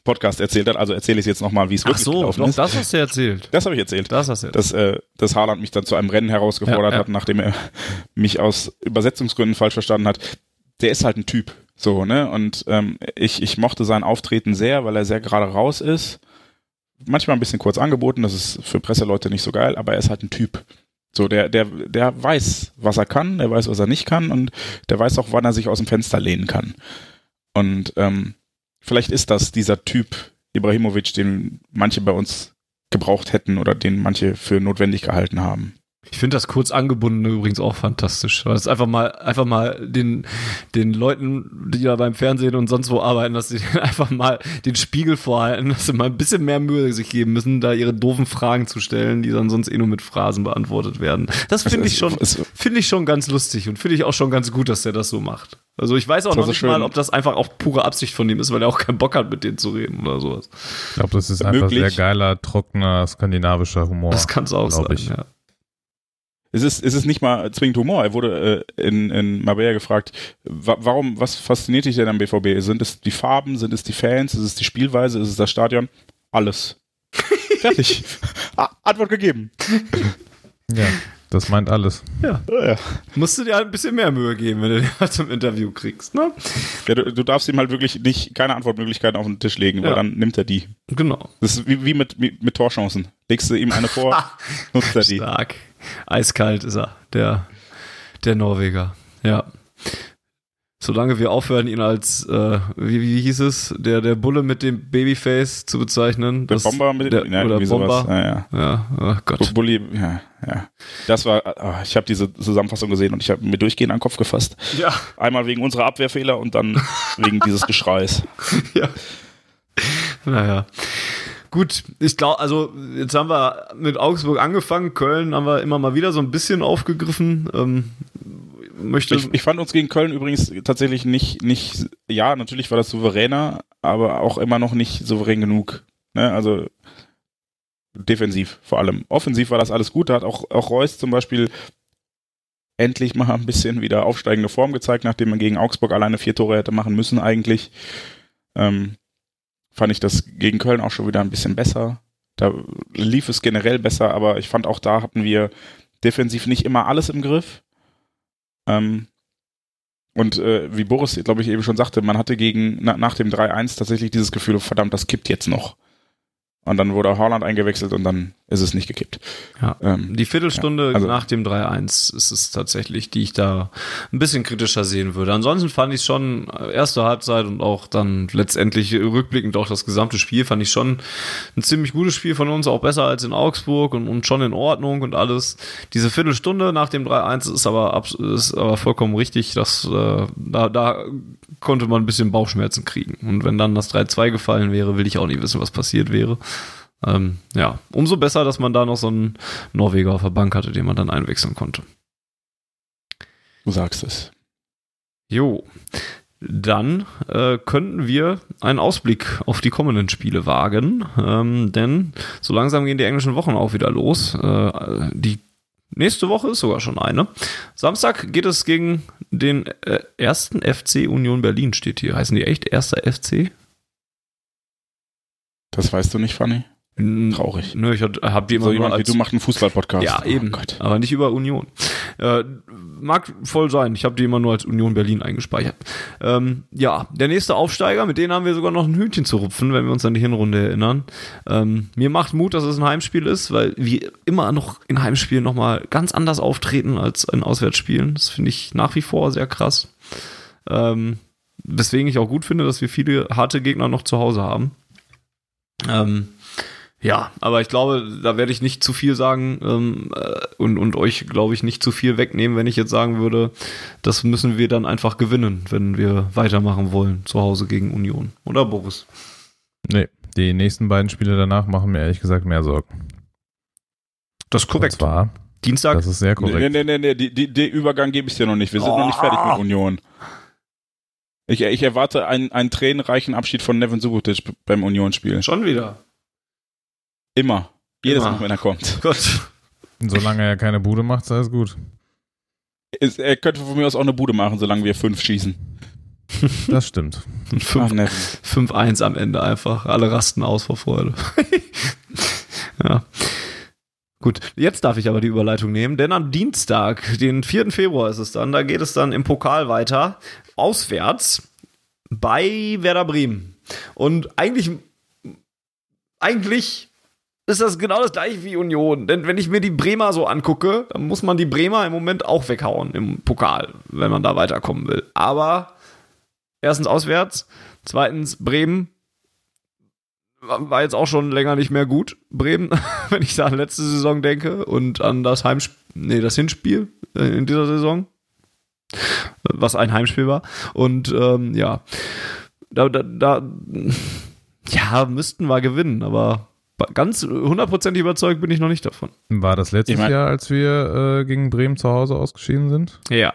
Podcast erzählt hat. Also erzähle ich es jetzt nochmal, wie es wirklich so, gelaufen ist. das hast du erzählt. Das habe ich erzählt. Das hast du erzählt. Dass, äh, dass Haaland mich dann zu einem Rennen herausgefordert ja, ja. hat, nachdem er mich aus Übersetzungsgründen falsch verstanden hat. Der ist halt ein Typ. So, ne? Und ähm, ich, ich mochte sein Auftreten sehr, weil er sehr gerade raus ist. Manchmal ein bisschen kurz angeboten, das ist für Presseleute nicht so geil, aber er ist halt ein Typ. So, der, der, der weiß, was er kann, der weiß, was er nicht kann und der weiß auch, wann er sich aus dem Fenster lehnen kann. Und ähm, vielleicht ist das dieser Typ Ibrahimovic, den manche bei uns gebraucht hätten oder den manche für notwendig gehalten haben. Ich finde das kurz angebundene übrigens auch fantastisch. Weil es einfach mal, einfach mal den, den Leuten, die da beim Fernsehen und sonst wo arbeiten, dass sie einfach mal den Spiegel vorhalten, dass sie mal ein bisschen mehr Mühe sich geben müssen, da ihre doofen Fragen zu stellen, die dann sonst eh nur mit Phrasen beantwortet werden. Das finde ich schon, finde ich schon ganz lustig und finde ich auch schon ganz gut, dass der das so macht. Also ich weiß auch noch nicht schön. mal, ob das einfach auch pure Absicht von ihm ist, weil er auch keinen Bock hat, mit denen zu reden oder sowas. Ich glaube, das ist einfach Möglich. sehr geiler, trockener, skandinavischer Humor. Das kann es auch sein, ich. ja. Es ist, es ist nicht mal zwingend Humor. Er wurde äh, in, in Marbella gefragt, wa warum, was fasziniert dich denn am BVB? Sind es die Farben, sind es die Fans, ist es die Spielweise, ist es das Stadion? Alles. Fertig. Antwort gegeben. Ja, das meint alles. Ja. ja. Musst du dir halt ein bisschen mehr Mühe geben, wenn du den halt zum Interview kriegst, ne? Ja, du, du darfst ihm halt wirklich nicht keine Antwortmöglichkeiten auf den Tisch legen, ja. weil dann nimmt er die. Genau. Das ist wie, wie mit, mit, mit Torchancen. Legst du ihm eine vor, nutzt er die. Stark. Eiskalt ist er, der, der Norweger. Ja. Solange wir aufhören, ihn als, äh, wie, wie hieß es, der, der Bulle mit dem Babyface zu bezeichnen. Der das, Bomber mit dem, ja, oder Bomber. Ja, ja. ja, oh Gott. Bulli, ja, ja. Das war, oh, ich habe diese Zusammenfassung gesehen und ich habe mir durchgehend an den Kopf gefasst. Ja. Einmal wegen unserer Abwehrfehler und dann wegen dieses Geschreis. Ja. Naja. Gut, ich glaube, also jetzt haben wir mit Augsburg angefangen, Köln haben wir immer mal wieder so ein bisschen aufgegriffen. Ähm, möchte Ich, ich fand uns gegen Köln übrigens tatsächlich nicht, nicht, ja, natürlich war das souveräner, aber auch immer noch nicht souverän genug. Ne? Also defensiv vor allem. Offensiv war das alles gut. Da hat auch, auch Reus zum Beispiel endlich mal ein bisschen wieder aufsteigende Form gezeigt, nachdem man gegen Augsburg alleine vier Tore hätte machen müssen eigentlich. Ähm, fand ich das gegen Köln auch schon wieder ein bisschen besser. Da lief es generell besser, aber ich fand auch da hatten wir defensiv nicht immer alles im Griff. Ähm, und äh, wie Boris, glaube ich, eben schon sagte, man hatte gegen na, nach dem 3-1 tatsächlich dieses Gefühl, verdammt, das kippt jetzt noch. Und dann wurde Haaland eingewechselt und dann ist es nicht gekippt. Ja. Ähm, Die Viertelstunde Ja, also- nach dem 3-1 ist es tatsächlich, die ich da ein bisschen kritischer sehen würde. Ansonsten fand ich schon äh, erste Halbzeit und auch dann letztendlich rückblickend auch das gesamte Spiel fand ich schon ein ziemlich gutes Spiel von uns, auch besser als in Augsburg und, und schon in Ordnung und alles. Diese Viertelstunde nach dem 3-1 ist aber, ist aber vollkommen richtig, dass äh, da, da konnte man ein bisschen Bauchschmerzen kriegen. Und wenn dann das 3-2 gefallen wäre, will ich auch nicht wissen, was passiert wäre. Ähm, ja, umso besser, dass man da noch so einen Norweger auf der Bank hatte, den man dann einwechseln konnte. du sagst es. Jo, dann äh, könnten wir einen Ausblick auf die kommenden Spiele wagen, ähm, denn so langsam gehen die englischen Wochen auch wieder los. Äh, die nächste Woche ist sogar schon eine. Samstag geht es gegen den äh, ersten FC Union Berlin, steht hier. Heißen die echt erster FC? Das weißt du nicht, Fanny? Traurig. Nö, ich habe die immer So jemand wie als du macht einen Fußball-Podcast. Ja, eben. Oh Gott. aber nicht über Union. Äh, mag voll sein. Ich habe die immer nur als Union Berlin eingespeichert. Ähm, ja, der nächste Aufsteiger, mit denen haben wir sogar noch ein Hühnchen zu rupfen, wenn wir uns an die Hinrunde erinnern. Ähm, mir macht Mut, dass es ein Heimspiel ist, weil wir immer noch in Heimspielen nochmal ganz anders auftreten als in Auswärtsspielen. Das finde ich nach wie vor sehr krass. Ähm, weswegen ich auch gut finde, dass wir viele harte Gegner noch zu Hause haben. Ähm, ja, aber ich glaube, da werde ich nicht zu viel sagen ähm, äh, und, und euch, glaube ich, nicht zu viel wegnehmen, wenn ich jetzt sagen würde, das müssen wir dann einfach gewinnen, wenn wir weitermachen wollen zu Hause gegen Union. Oder Boris? Nee, die nächsten beiden Spiele danach machen mir ehrlich gesagt mehr Sorgen. Das ist Und zwar, Dienstag. das ist sehr Nee, korrekt. nee, nee, nee, die, die, den Übergang gebe ich dir noch nicht. Wir sind noch nicht fertig mit Union. Ich, ich erwarte einen, einen tränenreichen Abschied von Nevin Subotic beim Union-Spiel. Schon wieder. Immer. Jedes Immer. Mal, wenn er kommt. Gott. Solange er keine Bude macht, sei es gut. Es- Er könnte von mir aus auch eine Bude machen, solange wir fünf schießen. Das stimmt. Ach, 5 Nevin. 5-1 am Ende einfach. Alle rasten aus vor Freude. ja. Gut, jetzt darf ich aber die Überleitung nehmen, denn am Dienstag, den 4. Februar ist es dann, da geht es dann im Pokal weiter, auswärts bei Werder Bremen. Und eigentlich, eigentlich ist das genau das gleiche wie Union. Denn wenn ich mir die Bremer so angucke, dann muss man die Bremer im Moment auch weghauen im Pokal, wenn man da weiterkommen will. Aber erstens auswärts, zweitens Bremen war jetzt auch schon länger nicht mehr gut. Bremen, wenn ich da an letzte Saison denke und an das Heimspiel, nee, das Hinspiel äh, in dieser Saison, was ein Heimspiel war. Und ähm, ja, da, da, da, ja, müssten wir gewinnen, aber ganz hundertprozentig überzeugt bin ich noch nicht davon. War das letztes Ich mein- Jahr, als wir äh, gegen Bremen zu Hause ausgeschieden sind? Ja,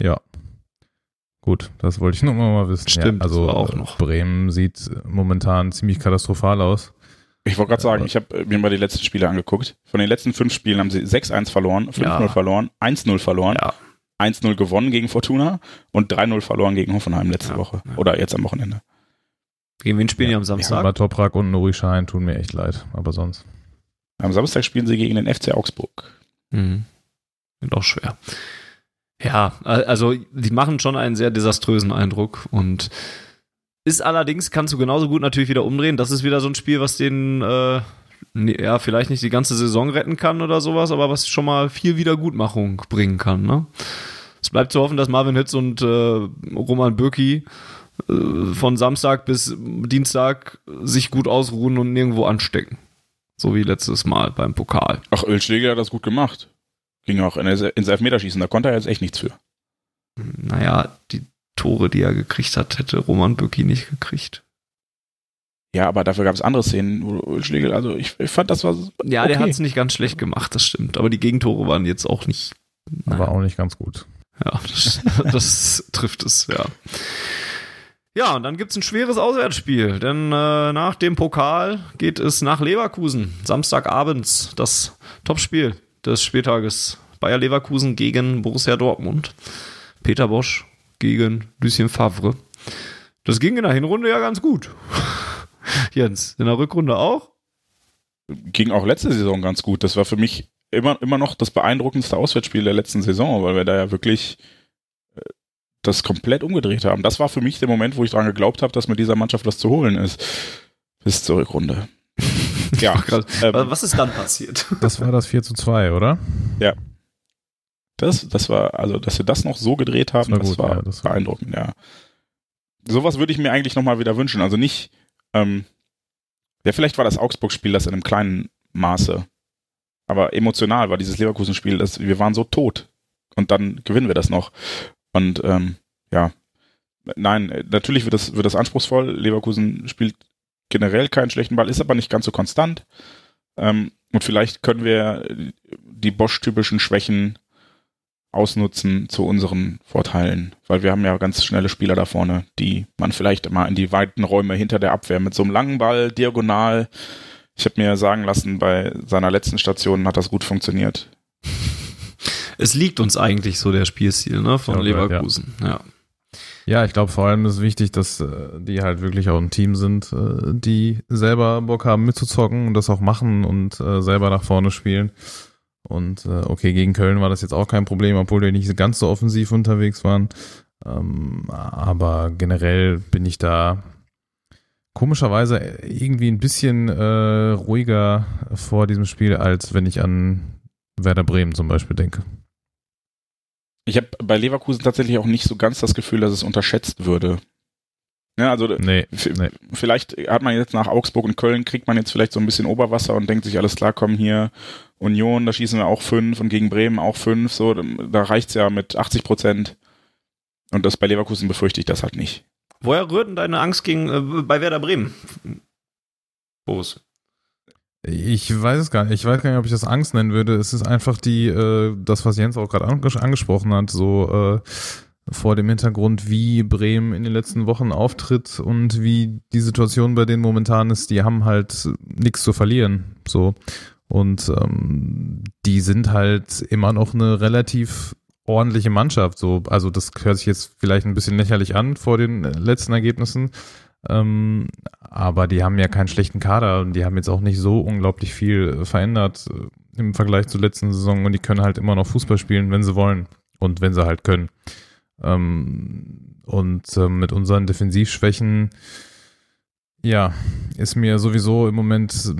Ja. Gut, das wollte ich nur mal wissen. Stimmt, ja, also das war auch äh, noch. Bremen sieht momentan ziemlich katastrophal aus. Ich wollte gerade sagen, ich habe mir mal die letzten Spiele angeguckt. Von den letzten fünf Spielen haben sie 6-1 verloren, 5-0 Ja. verloren, 1-0 verloren, ja. 1-0 gewonnen gegen Fortuna und 3-0 verloren gegen Hoffenheim letzte Ja, Woche. ja. Oder jetzt am Wochenende. Gegen wen spielen die am Ja, Samstag? aber Toprak und Nuri Schein tun mir echt leid, aber sonst. Am Samstag spielen sie gegen den FC Augsburg. Mhm. Wird auch schwer. Ja, al- also die machen schon einen sehr desaströsen Eindruck und ist allerdings, kannst du genauso gut natürlich wieder umdrehen. Das ist wieder so ein Spiel, was den, äh, nee, ja, vielleicht nicht die ganze Saison retten kann oder sowas, aber was schon mal viel Wiedergutmachung bringen kann. Ne? Es bleibt zu hoffen, dass Marvin Hitz und äh, Roman Bürki von Samstag bis Dienstag sich gut ausruhen und nirgendwo anstecken. So wie letztes Mal beim Pokal. Ach, Ölschläger hat das gut gemacht. Ging auch ins Elfmeterschießen, da konnte er jetzt echt nichts für. naja, die Tore, die er gekriegt hat, hätte Roman Bürki nicht gekriegt. Ja, aber dafür gab es andere Szenen, wo Schlegel, also ich, ich fand das war. Ja, okay. der hat es nicht ganz schlecht gemacht, das stimmt. Aber die Gegentore waren jetzt auch nicht. Aber auch nicht ganz gut. Ja, das, das trifft es, ja. Ja, und dann gibt's ein schweres Auswärtsspiel, denn äh, nach dem Pokal geht es nach Leverkusen. Samstagabends das Topspiel des Spieltages. Bayer Leverkusen gegen Borussia Dortmund. Peter Bosch gegen Lucien Favre. Das ging in der Hinrunde ja ganz gut. Jens, in der Rückrunde auch? Ging auch letzte Saison ganz gut. Das war für mich immer, immer noch das beeindruckendste Auswärtsspiel der letzten Saison, weil wir da ja wirklich das komplett umgedreht haben. Das war für mich der Moment, wo ich daran geglaubt habe, dass mit dieser Mannschaft was zu holen ist. Bis zur Rückrunde. ja. ähm, was ist dann passiert? Das war das 4 zu 2, oder? Ja. Das, das war, also, dass wir das noch so gedreht haben, das war, das war, ja, das war beeindruckend, ja. Sowas würde ich mir eigentlich nochmal wieder wünschen. Also nicht, ähm, ja, vielleicht war das Augsburg-Spiel das in einem kleinen Maße. Aber emotional war dieses Leverkusen-Spiel, wir waren so tot. Und dann gewinnen wir das noch. Und ähm, ja, nein, natürlich wird das, wird das anspruchsvoll. Leverkusen spielt generell keinen schlechten Ball, ist aber nicht ganz so konstant. Ähm, und vielleicht können wir die Bosch-typischen Schwächen ausnutzen zu unseren Vorteilen, weil wir haben ja ganz schnelle Spieler da vorne, die man vielleicht mal in die weiten Räume hinter der Abwehr mit so einem langen Ball diagonal. Ich habe mir sagen lassen, bei seiner letzten Station hat das gut funktioniert. Es liegt uns eigentlich so der Spielstil ne, von ja, Leverkusen. Ja. ja. Ja, ich glaube vor allem ist wichtig, dass äh, die halt wirklich auch ein Team sind, äh, die selber Bock haben mitzuzocken und das auch machen und äh, selber nach vorne spielen. Und okay, gegen Köln war das jetzt auch kein Problem, obwohl wir nicht ganz so offensiv unterwegs waren. Ähm, aber generell bin ich da komischerweise irgendwie ein bisschen ruhiger vor diesem Spiel, als wenn ich an Werder Bremen zum Beispiel denke. Ich habe bei Leverkusen tatsächlich auch nicht so ganz das Gefühl, dass es unterschätzt würde. Ja, also nee, nee. vielleicht hat man jetzt nach Augsburg und Köln kriegt man jetzt vielleicht so ein bisschen Oberwasser und denkt sich, alles klar, komm hier, Union, da schießen wir auch fünf und gegen Bremen auch fünf, so, da reicht's ja mit 80 Prozent. Und das bei Leverkusen befürchte ich das halt nicht. Woher rührt denn deine Angst gegen äh, bei Werder Bremen? Boos. Ich weiß es gar nicht. Ich weiß gar nicht, ob ich das Angst nennen würde. Es ist einfach die, äh, das, was Jens auch gerade angesprochen hat, so äh, vor dem Hintergrund, wie Bremen in den letzten Wochen auftritt und wie die Situation bei denen momentan ist, die haben halt nichts zu verlieren. So. Und ähm, die sind halt immer noch eine relativ ordentliche Mannschaft. So, also das hört sich jetzt vielleicht ein bisschen lächerlich an vor den letzten Ergebnissen. Ähm, aber die haben ja keinen schlechten Kader und die haben jetzt auch nicht so unglaublich viel verändert äh, im Vergleich zur letzten Saison und die können halt immer noch Fußball spielen, wenn sie wollen und wenn sie halt können. Ähm, und äh, mit unseren Defensivschwächen, ja, ist mir sowieso im Moment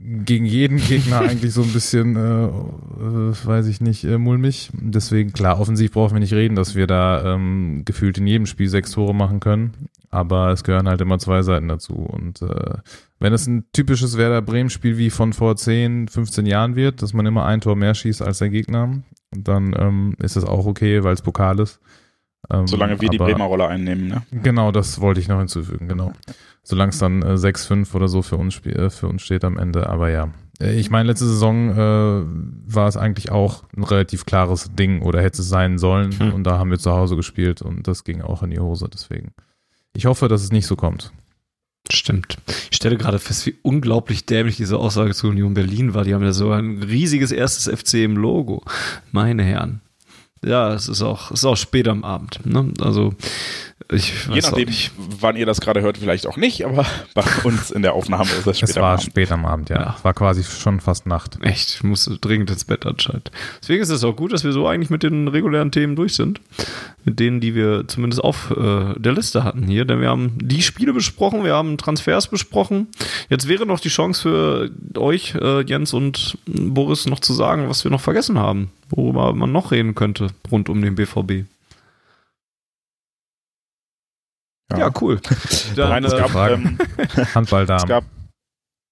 gegen jeden Gegner eigentlich so ein bisschen, äh, äh, weiß ich nicht, äh, mulmig. Deswegen, klar, offensiv brauchen wir nicht reden, dass wir da ähm, gefühlt in jedem Spiel sechs Tore machen können. Aber es gehören halt immer zwei Seiten dazu. Und äh, wenn es ein typisches Werder Bremen-Spiel wie von vor 10, 15 Jahren wird, dass man immer ein Tor mehr schießt als der Gegner, dann ähm, ist es auch okay, weil es Pokal ist. Ähm, Solange wir die Bremer Rolle einnehmen, ne? Genau, das wollte ich noch hinzufügen, genau. Solange es dann äh, 6-5 oder so für uns, äh, für uns steht am Ende. Aber ja, äh, ich meine, letzte Saison äh, war es eigentlich auch ein relativ klares Ding oder hätte es sein sollen. Hm. Und da haben wir zu Hause gespielt und das ging auch in die Hose. Deswegen. Ich hoffe, dass es nicht so kommt. Stimmt. Ich stelle gerade fest, wie unglaublich dämlich diese Aussage zu Union Berlin war. Die haben ja so ein riesiges erstes FC im Logo. Meine Herren. Ja, es ist auch, es ist auch spät am Abend. Ne? Also ich Je nachdem, wann ihr das gerade hört, vielleicht auch nicht, aber bei uns in der Aufnahme ist es spät es am Abend. Es war spät am Abend, ja. ja. Es war quasi schon fast Nacht. Echt, ich musste dringend ins Bett anscheinend. Deswegen ist es auch gut, dass wir so eigentlich mit den regulären Themen durch sind. Mit denen, die wir zumindest auf äh, der Liste hatten hier. Denn wir haben die Spiele besprochen, wir haben Transfers besprochen. Jetzt wäre noch die Chance für euch, äh, Jens und Boris, noch zu sagen, was wir noch vergessen haben. Worüber man noch reden könnte rund um den BVB. Ja, ja cool. Dann, Nein, es gab, ähm, Handballdamen. Es gab,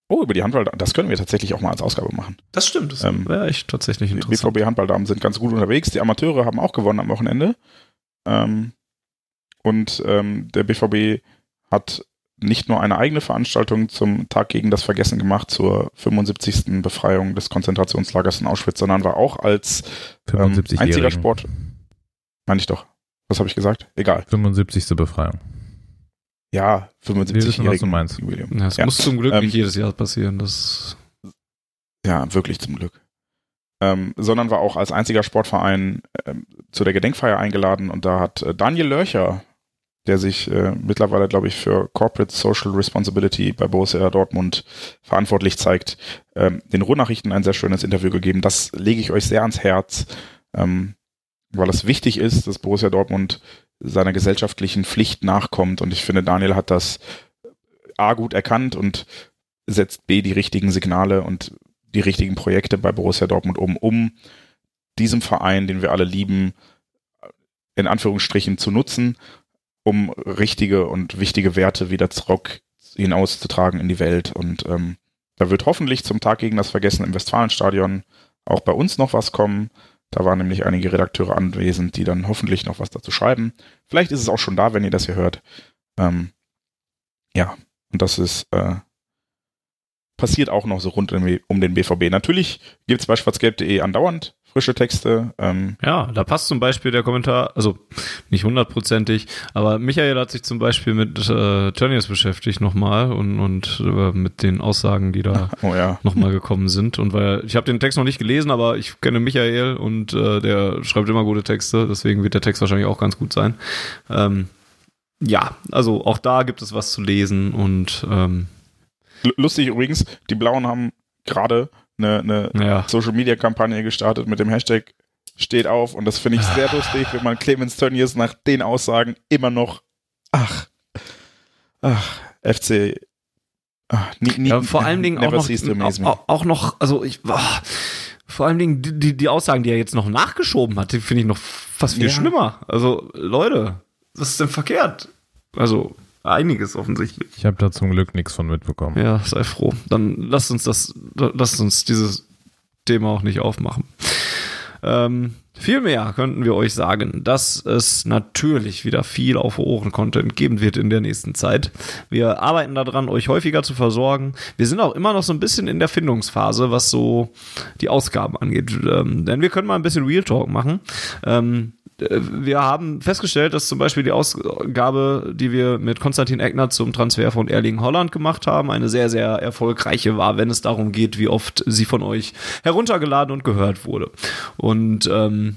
oh, über die Handballdamen, das können wir tatsächlich auch mal als Ausgabe machen. Das stimmt, das ähm, wäre echt tatsächlich interessant. Die BVB Handballdamen sind ganz gut unterwegs. Die Amateure haben auch gewonnen am Wochenende. Ähm, und ähm, der BVB hat nicht nur eine eigene Veranstaltung zum Tag gegen das Vergessen gemacht, zur 75. Befreiung des Konzentrationslagers in Auschwitz, sondern war auch als ähm, 75-Jährigen. einziger Sport. Meine ich doch. Was habe ich gesagt? Egal. 75. Befreiung. Ja, Wir 75 wissen, was du meinst. Jubiläum. Ja, das Ja. muss zum Glück Ähm, nicht jedes Jahr passieren. Das Ja, wirklich zum Glück. Ähm, sondern war auch als einziger Sportverein ähm, zu der Gedenkfeier eingeladen und da hat äh, Daniel Lörcher, der sich äh, mittlerweile, glaube ich, für Corporate Social Responsibility bei Borussia Dortmund verantwortlich zeigt, ähm, den Ruhrnachrichten ein sehr schönes Interview gegeben. Das lege ich euch sehr ans Herz, ähm, weil es wichtig ist, dass Borussia Dortmund seiner gesellschaftlichen Pflicht nachkommt und ich finde, Daniel hat das A gut erkannt und setzt B die richtigen Signale und die richtigen Projekte bei Borussia Dortmund um, um diesem Verein, den wir alle lieben, in Anführungsstrichen zu nutzen, um richtige und wichtige Werte wieder zurück hinauszutragen in die Welt. Und ähm, da wird hoffentlich zum Tag gegen das Vergessen im Westfalenstadion auch bei uns noch was kommen. Da waren nämlich einige Redakteure anwesend, die dann hoffentlich noch was dazu schreiben. Vielleicht ist es auch schon da, wenn ihr das hier hört. Ähm, ja, und das ist äh, passiert auch noch so rund um, den BVB. Natürlich gibt es bei schwarzgelb.de andauernd frische Texte. Ähm, Ja, da passt zum Beispiel der Kommentar, also nicht hundertprozentig, aber Michael hat sich zum Beispiel mit äh, Tönnies beschäftigt nochmal und, und äh, mit den Aussagen, die da oh ja. nochmal gekommen sind. Und weil ich habe den Text noch nicht gelesen, aber ich kenne Michael und äh, der schreibt immer gute Texte, deswegen wird der Text wahrscheinlich auch ganz gut sein. Ähm, ja, also auch da gibt es was zu lesen und ähm, Lustig übrigens, die Blauen haben gerade eine, eine ja. Social Media Kampagne gestartet mit dem Hashtag steht auf und das finde ich sehr lustig, wenn man Clemens Tönnies nach den Aussagen immer noch ach ach FC ach, nie, nie, Ja, vor allen Dingen auch noch, auch, auch noch, also ich, ah, vor allen Dingen die, die, die Aussagen, die er jetzt noch nachgeschoben hat, die finde ich noch fast viel Ja. schlimmer. Also Leute, was ist denn verkehrt? Also einiges offensichtlich. Ich habe da zum Glück nichts von mitbekommen. Ja, sei froh. Dann lasst uns das, lasst uns dieses Thema auch nicht aufmachen. Ähm, Vielmehr könnten wir euch sagen, dass es natürlich wieder viel auf Ohren-Content geben wird in der nächsten Zeit. Wir arbeiten daran, euch häufiger zu versorgen. Wir sind auch immer noch so ein bisschen in der Findungsphase, was so die Ausgaben angeht. Ähm, denn wir können mal ein bisschen Real Talk machen. Ähm, äh, wir haben festgestellt, dass zum Beispiel die Ausgabe, die wir mit Konstantin Eckner zum Transfer von Erling Holland gemacht haben, eine sehr, sehr erfolgreiche war, wenn es darum geht, wie oft sie von euch heruntergeladen und gehört wurde. Und ähm,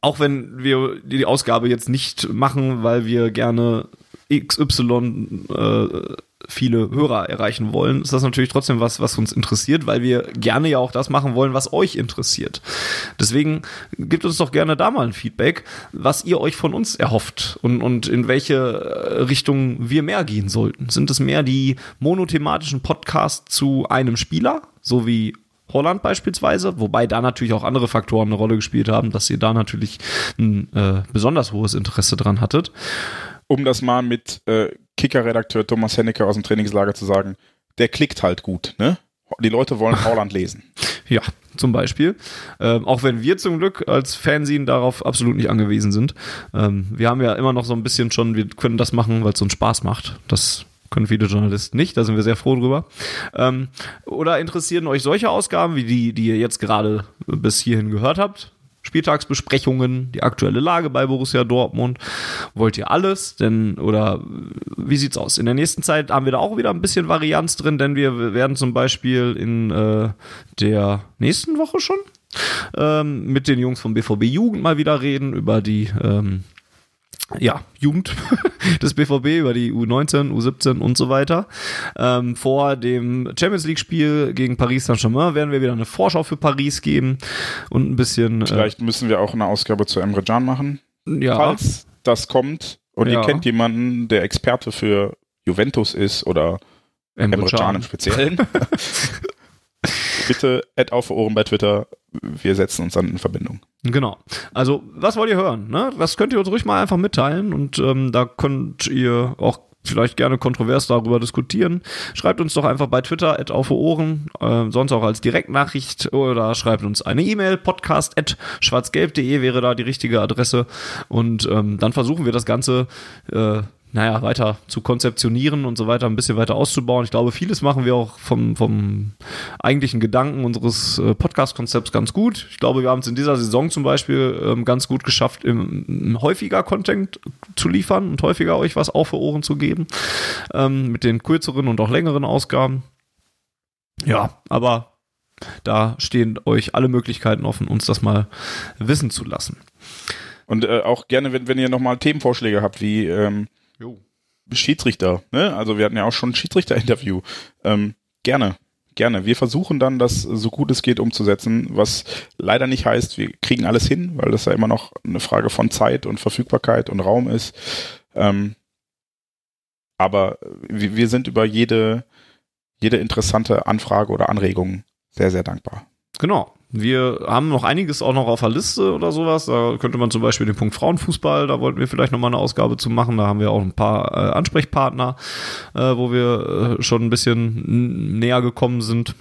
auch wenn wir die Ausgabe jetzt nicht machen, weil wir gerne XY äh, viele Hörer erreichen wollen, ist das natürlich trotzdem was, was uns interessiert, weil wir gerne ja auch das machen wollen, was euch interessiert. Deswegen gebt uns doch gerne da mal ein Feedback, was ihr euch von uns erhofft und, und in welche äh, Richtung wir mehr gehen sollten. Sind es mehr die monothematischen Podcasts zu einem Spieler, so wie Holland beispielsweise, wobei da natürlich auch andere Faktoren eine Rolle gespielt haben, dass ihr da natürlich ein äh, besonders hohes Interesse dran hattet. Um das mal mit äh, Kicker-Redakteur Thomas Hennecke aus dem Trainingslager zu sagen, der klickt halt gut, ne? Die Leute wollen Holland lesen. Ja, zum Beispiel. Ähm, auch wenn wir zum Glück als Fanzine darauf absolut nicht angewiesen sind. Ähm, wir haben ja immer noch so ein bisschen schon, wir können das machen, weil es uns Spaß macht. Das können viele Journalisten nicht, da sind wir sehr froh drüber. Ähm, oder interessieren euch solche Ausgaben, wie die, die ihr jetzt gerade bis hierhin gehört habt? Spieltagsbesprechungen, die aktuelle Lage bei Borussia Dortmund. Wollt ihr alles? Denn, oder wie sieht's aus? In der nächsten Zeit haben wir da auch wieder ein bisschen Varianz drin, denn wir werden zum Beispiel in äh, der nächsten Woche schon ähm, mit den Jungs vom BVB Jugend mal wieder reden über die ähm, ja, Jugend des BVB über die U19, U17 und so weiter. Ähm, vor dem Champions League Spiel gegen Paris Saint-Germain werden wir wieder eine Vorschau für Paris geben und ein bisschen Vielleicht müssen wir auch eine Ausgabe zu Emre Can machen. äh, ja, Falls das kommt und Ja. ihr kennt jemanden, der Experte für Juventus ist oder Emre Can im Speziellen, bitte add auf Ohren bei Twitter. Wir setzen uns dann in Verbindung. Genau. Also, was wollt ihr hören? Ne? Das könnt ihr uns ruhig mal einfach mitteilen und ähm, da könnt ihr auch vielleicht gerne kontrovers darüber diskutieren. Schreibt uns doch einfach bei Twitter at auf Ohren, äh, sonst auch als Direktnachricht oder schreibt uns eine E-Mail, podcast at schwarzgelb.de wäre da die richtige Adresse und ähm, dann versuchen wir das Ganze äh, naja, weiter zu konzeptionieren und so weiter, ein bisschen weiter auszubauen. Ich glaube, vieles machen wir auch vom, vom eigentlichen Gedanken unseres äh, Podcast-Konzepts ganz gut. Ich glaube, wir haben es in dieser Saison zum Beispiel ähm, ganz gut geschafft, im, im häufiger Content zu liefern und häufiger euch was auf für Ohren zu geben. Ähm, mit den kürzeren und auch längeren Ausgaben. Ja, aber da stehen euch alle Möglichkeiten offen, uns das mal wissen zu lassen. Und äh, auch gerne, wenn, wenn ihr nochmal Themenvorschläge habt, wie ähm, Jo. Schiedsrichter. Ne? Also wir hatten ja auch schon ein Schiedsrichter-Interview. Ähm, gerne, gerne. Wir versuchen dann, das so gut es geht umzusetzen, was leider nicht heißt, wir kriegen alles hin, weil das ja immer noch eine Frage von Zeit und Verfügbarkeit und Raum ist. Ähm, aber wir, sind über jede, jede interessante Anfrage oder Anregung sehr, sehr dankbar. Genau. Wir haben noch einiges auch noch auf der Liste oder sowas. Da könnte man zum Beispiel den Punkt Frauenfußball, da wollten wir vielleicht nochmal eine Ausgabe zu machen. Da haben wir auch ein paar äh, Ansprechpartner, äh, wo wir äh, schon ein bisschen näher gekommen sind.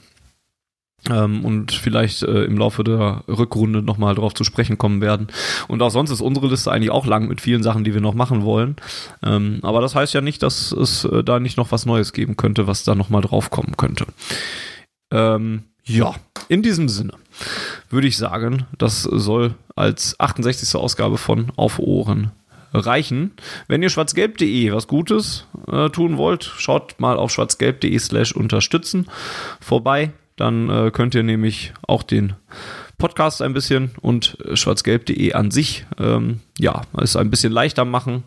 Ähm, und vielleicht äh, im Laufe der Rückrunde nochmal drauf zu sprechen kommen werden. Und auch sonst ist unsere Liste eigentlich auch lang mit vielen Sachen, die wir noch machen wollen. Ähm, aber das heißt ja nicht, dass es äh, da nicht noch was Neues geben könnte, was da nochmal draufkommen könnte. Ähm, ja, in diesem Sinne würde ich sagen, das soll als 68. Ausgabe von Auf Ohren reichen. Wenn ihr schwarzgelb.de was Gutes äh, tun wollt, schaut mal auf schwarzgelb.de slash unterstützen vorbei. Dann äh, könnt ihr nämlich auch den Podcast ein bisschen und äh, schwarzgelb.de an sich ähm, ja, es ein bisschen leichter machen,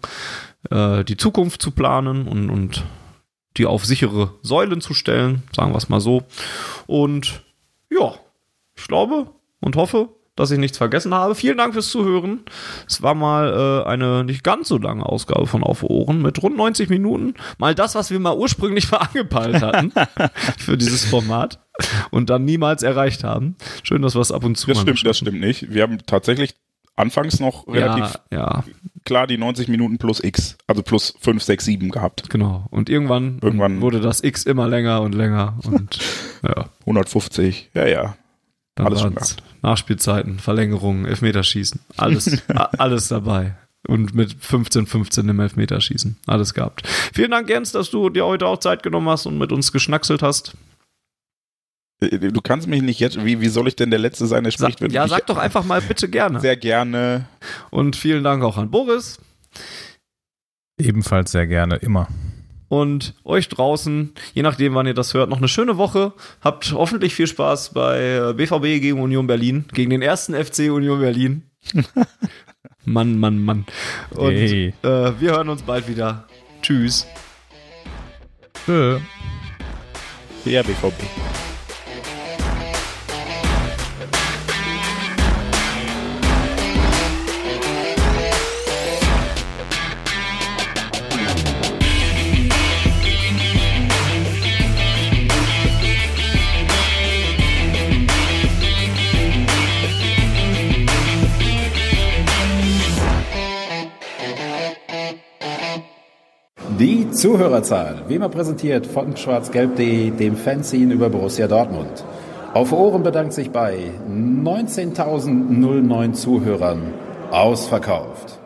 äh, die Zukunft zu planen und, und die auf sichere Säulen zu stellen, sagen wir es mal so. Und ja, ich glaube und hoffe, dass ich nichts vergessen habe. Vielen Dank fürs Zuhören. Es war mal äh, eine nicht ganz so lange Ausgabe von Auf Ohren mit rund 90 Minuten. Mal das, was wir mal ursprünglich mal angepeilt hatten für dieses Format und dann niemals erreicht haben. Schön, dass wir es ab und zu Das stimmt, das stimmt nicht. Wir haben tatsächlich anfangs noch relativ Ja, ja, klar die 90 Minuten plus X, also plus 5, 6, 7 gehabt. genau. Und irgendwann, Irgendwann- wurde das X immer länger und länger und ja. 150, ja, ja. Dann Alles schon Nachspielzeiten, Verlängerungen, Elfmeterschießen, alles, alles dabei. Und mit 15, 15 im Elfmeterschießen. Alles gehabt. Vielen Dank, Jens, dass du dir heute auch Zeit genommen hast und mit uns geschnackselt hast. Äh, Du kannst mich nicht jetzt, wie, wie soll ich denn der Letzte sein, der Sag, spricht? wenn ja, sag doch einfach mal bitte gerne. Sehr gerne. Und vielen Dank auch an Boris Ebenfalls sehr gerne, immer. und euch draußen, je nachdem, wann ihr das hört, noch eine schöne Woche. Habt hoffentlich viel Spaß bei äh, BVB gegen Union Berlin, gegen den ersten FC Union Berlin. Mann, Mann, Mann. Und Hey. äh, wir hören uns bald wieder. Tschüss. Tschö. Ja, BVB. Die Zuhörerzahl, wie immer präsentiert von schwarzgelb.de, dem Fanzine über Borussia Dortmund. Auf Ohren bedankt sich bei 19.009 Zuhörern ausverkauft.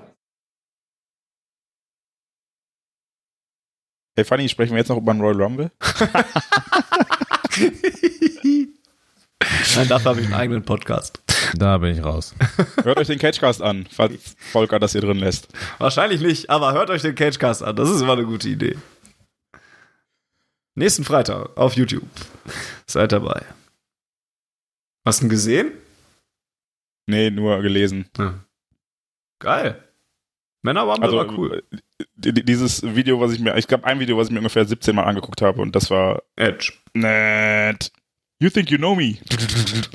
Hey Fanny, sprechen wir jetzt noch über den Royal Rumble? Nein, dafür habe ich einen eigenen Podcast. Da bin ich raus. Hört euch den Catchcast an, falls Volker das hier drin lässt. Wahrscheinlich nicht, aber hört euch den Cagecast an. Das ist immer eine gute Idee. Nächsten Freitag auf YouTube. Seid dabei. Hast du ihn gesehen? Nee, nur gelesen. Geil. Männerwampe Also war cool. di- dieses Video, was ich mir, ich glaube ein Video, was ich mir ungefähr 17 Mal angeguckt habe und das war Edge. nett. You think you know me?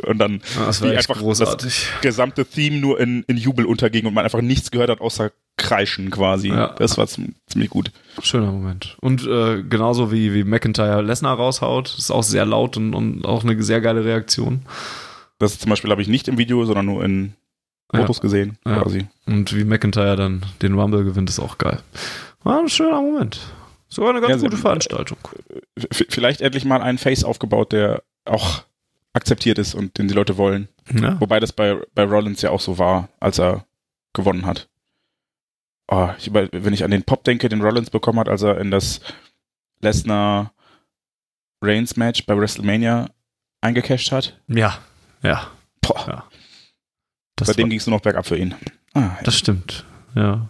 Und dann Ah, Das echt einfach großartig. das gesamte Theme nur in, in Jubel unterging und man einfach nichts gehört hat außer Kreischen quasi. Ja. Das war ziemlich gut. Schöner Moment. Und äh, genauso wie, wie McIntyre Lesnar raushaut, ist auch sehr laut und, und auch eine sehr geile Reaktion. Das zum Beispiel habe ich nicht im Video, sondern nur in Fotos gesehen Ja. quasi. Und wie McIntyre dann den Rumble gewinnt, ist auch geil. War ein schöner Moment. Sogar eine ganz Ja, gute Veranstaltung. Vielleicht endlich mal ein Face aufgebaut, der auch akzeptiert ist und den die Leute wollen. Ja. Wobei das bei, bei Rollins ja auch so war, als er gewonnen hat. oh, ich über, wenn ich an den Pop denke, den Rollins bekommen hat, als er in das Lesnar Reigns Match bei WrestleMania eingecasht hat. Ja, ja. Boah, Ja. Das, bei dem ging es nur noch bergab für ihn. Ah, das stimmt. Ja.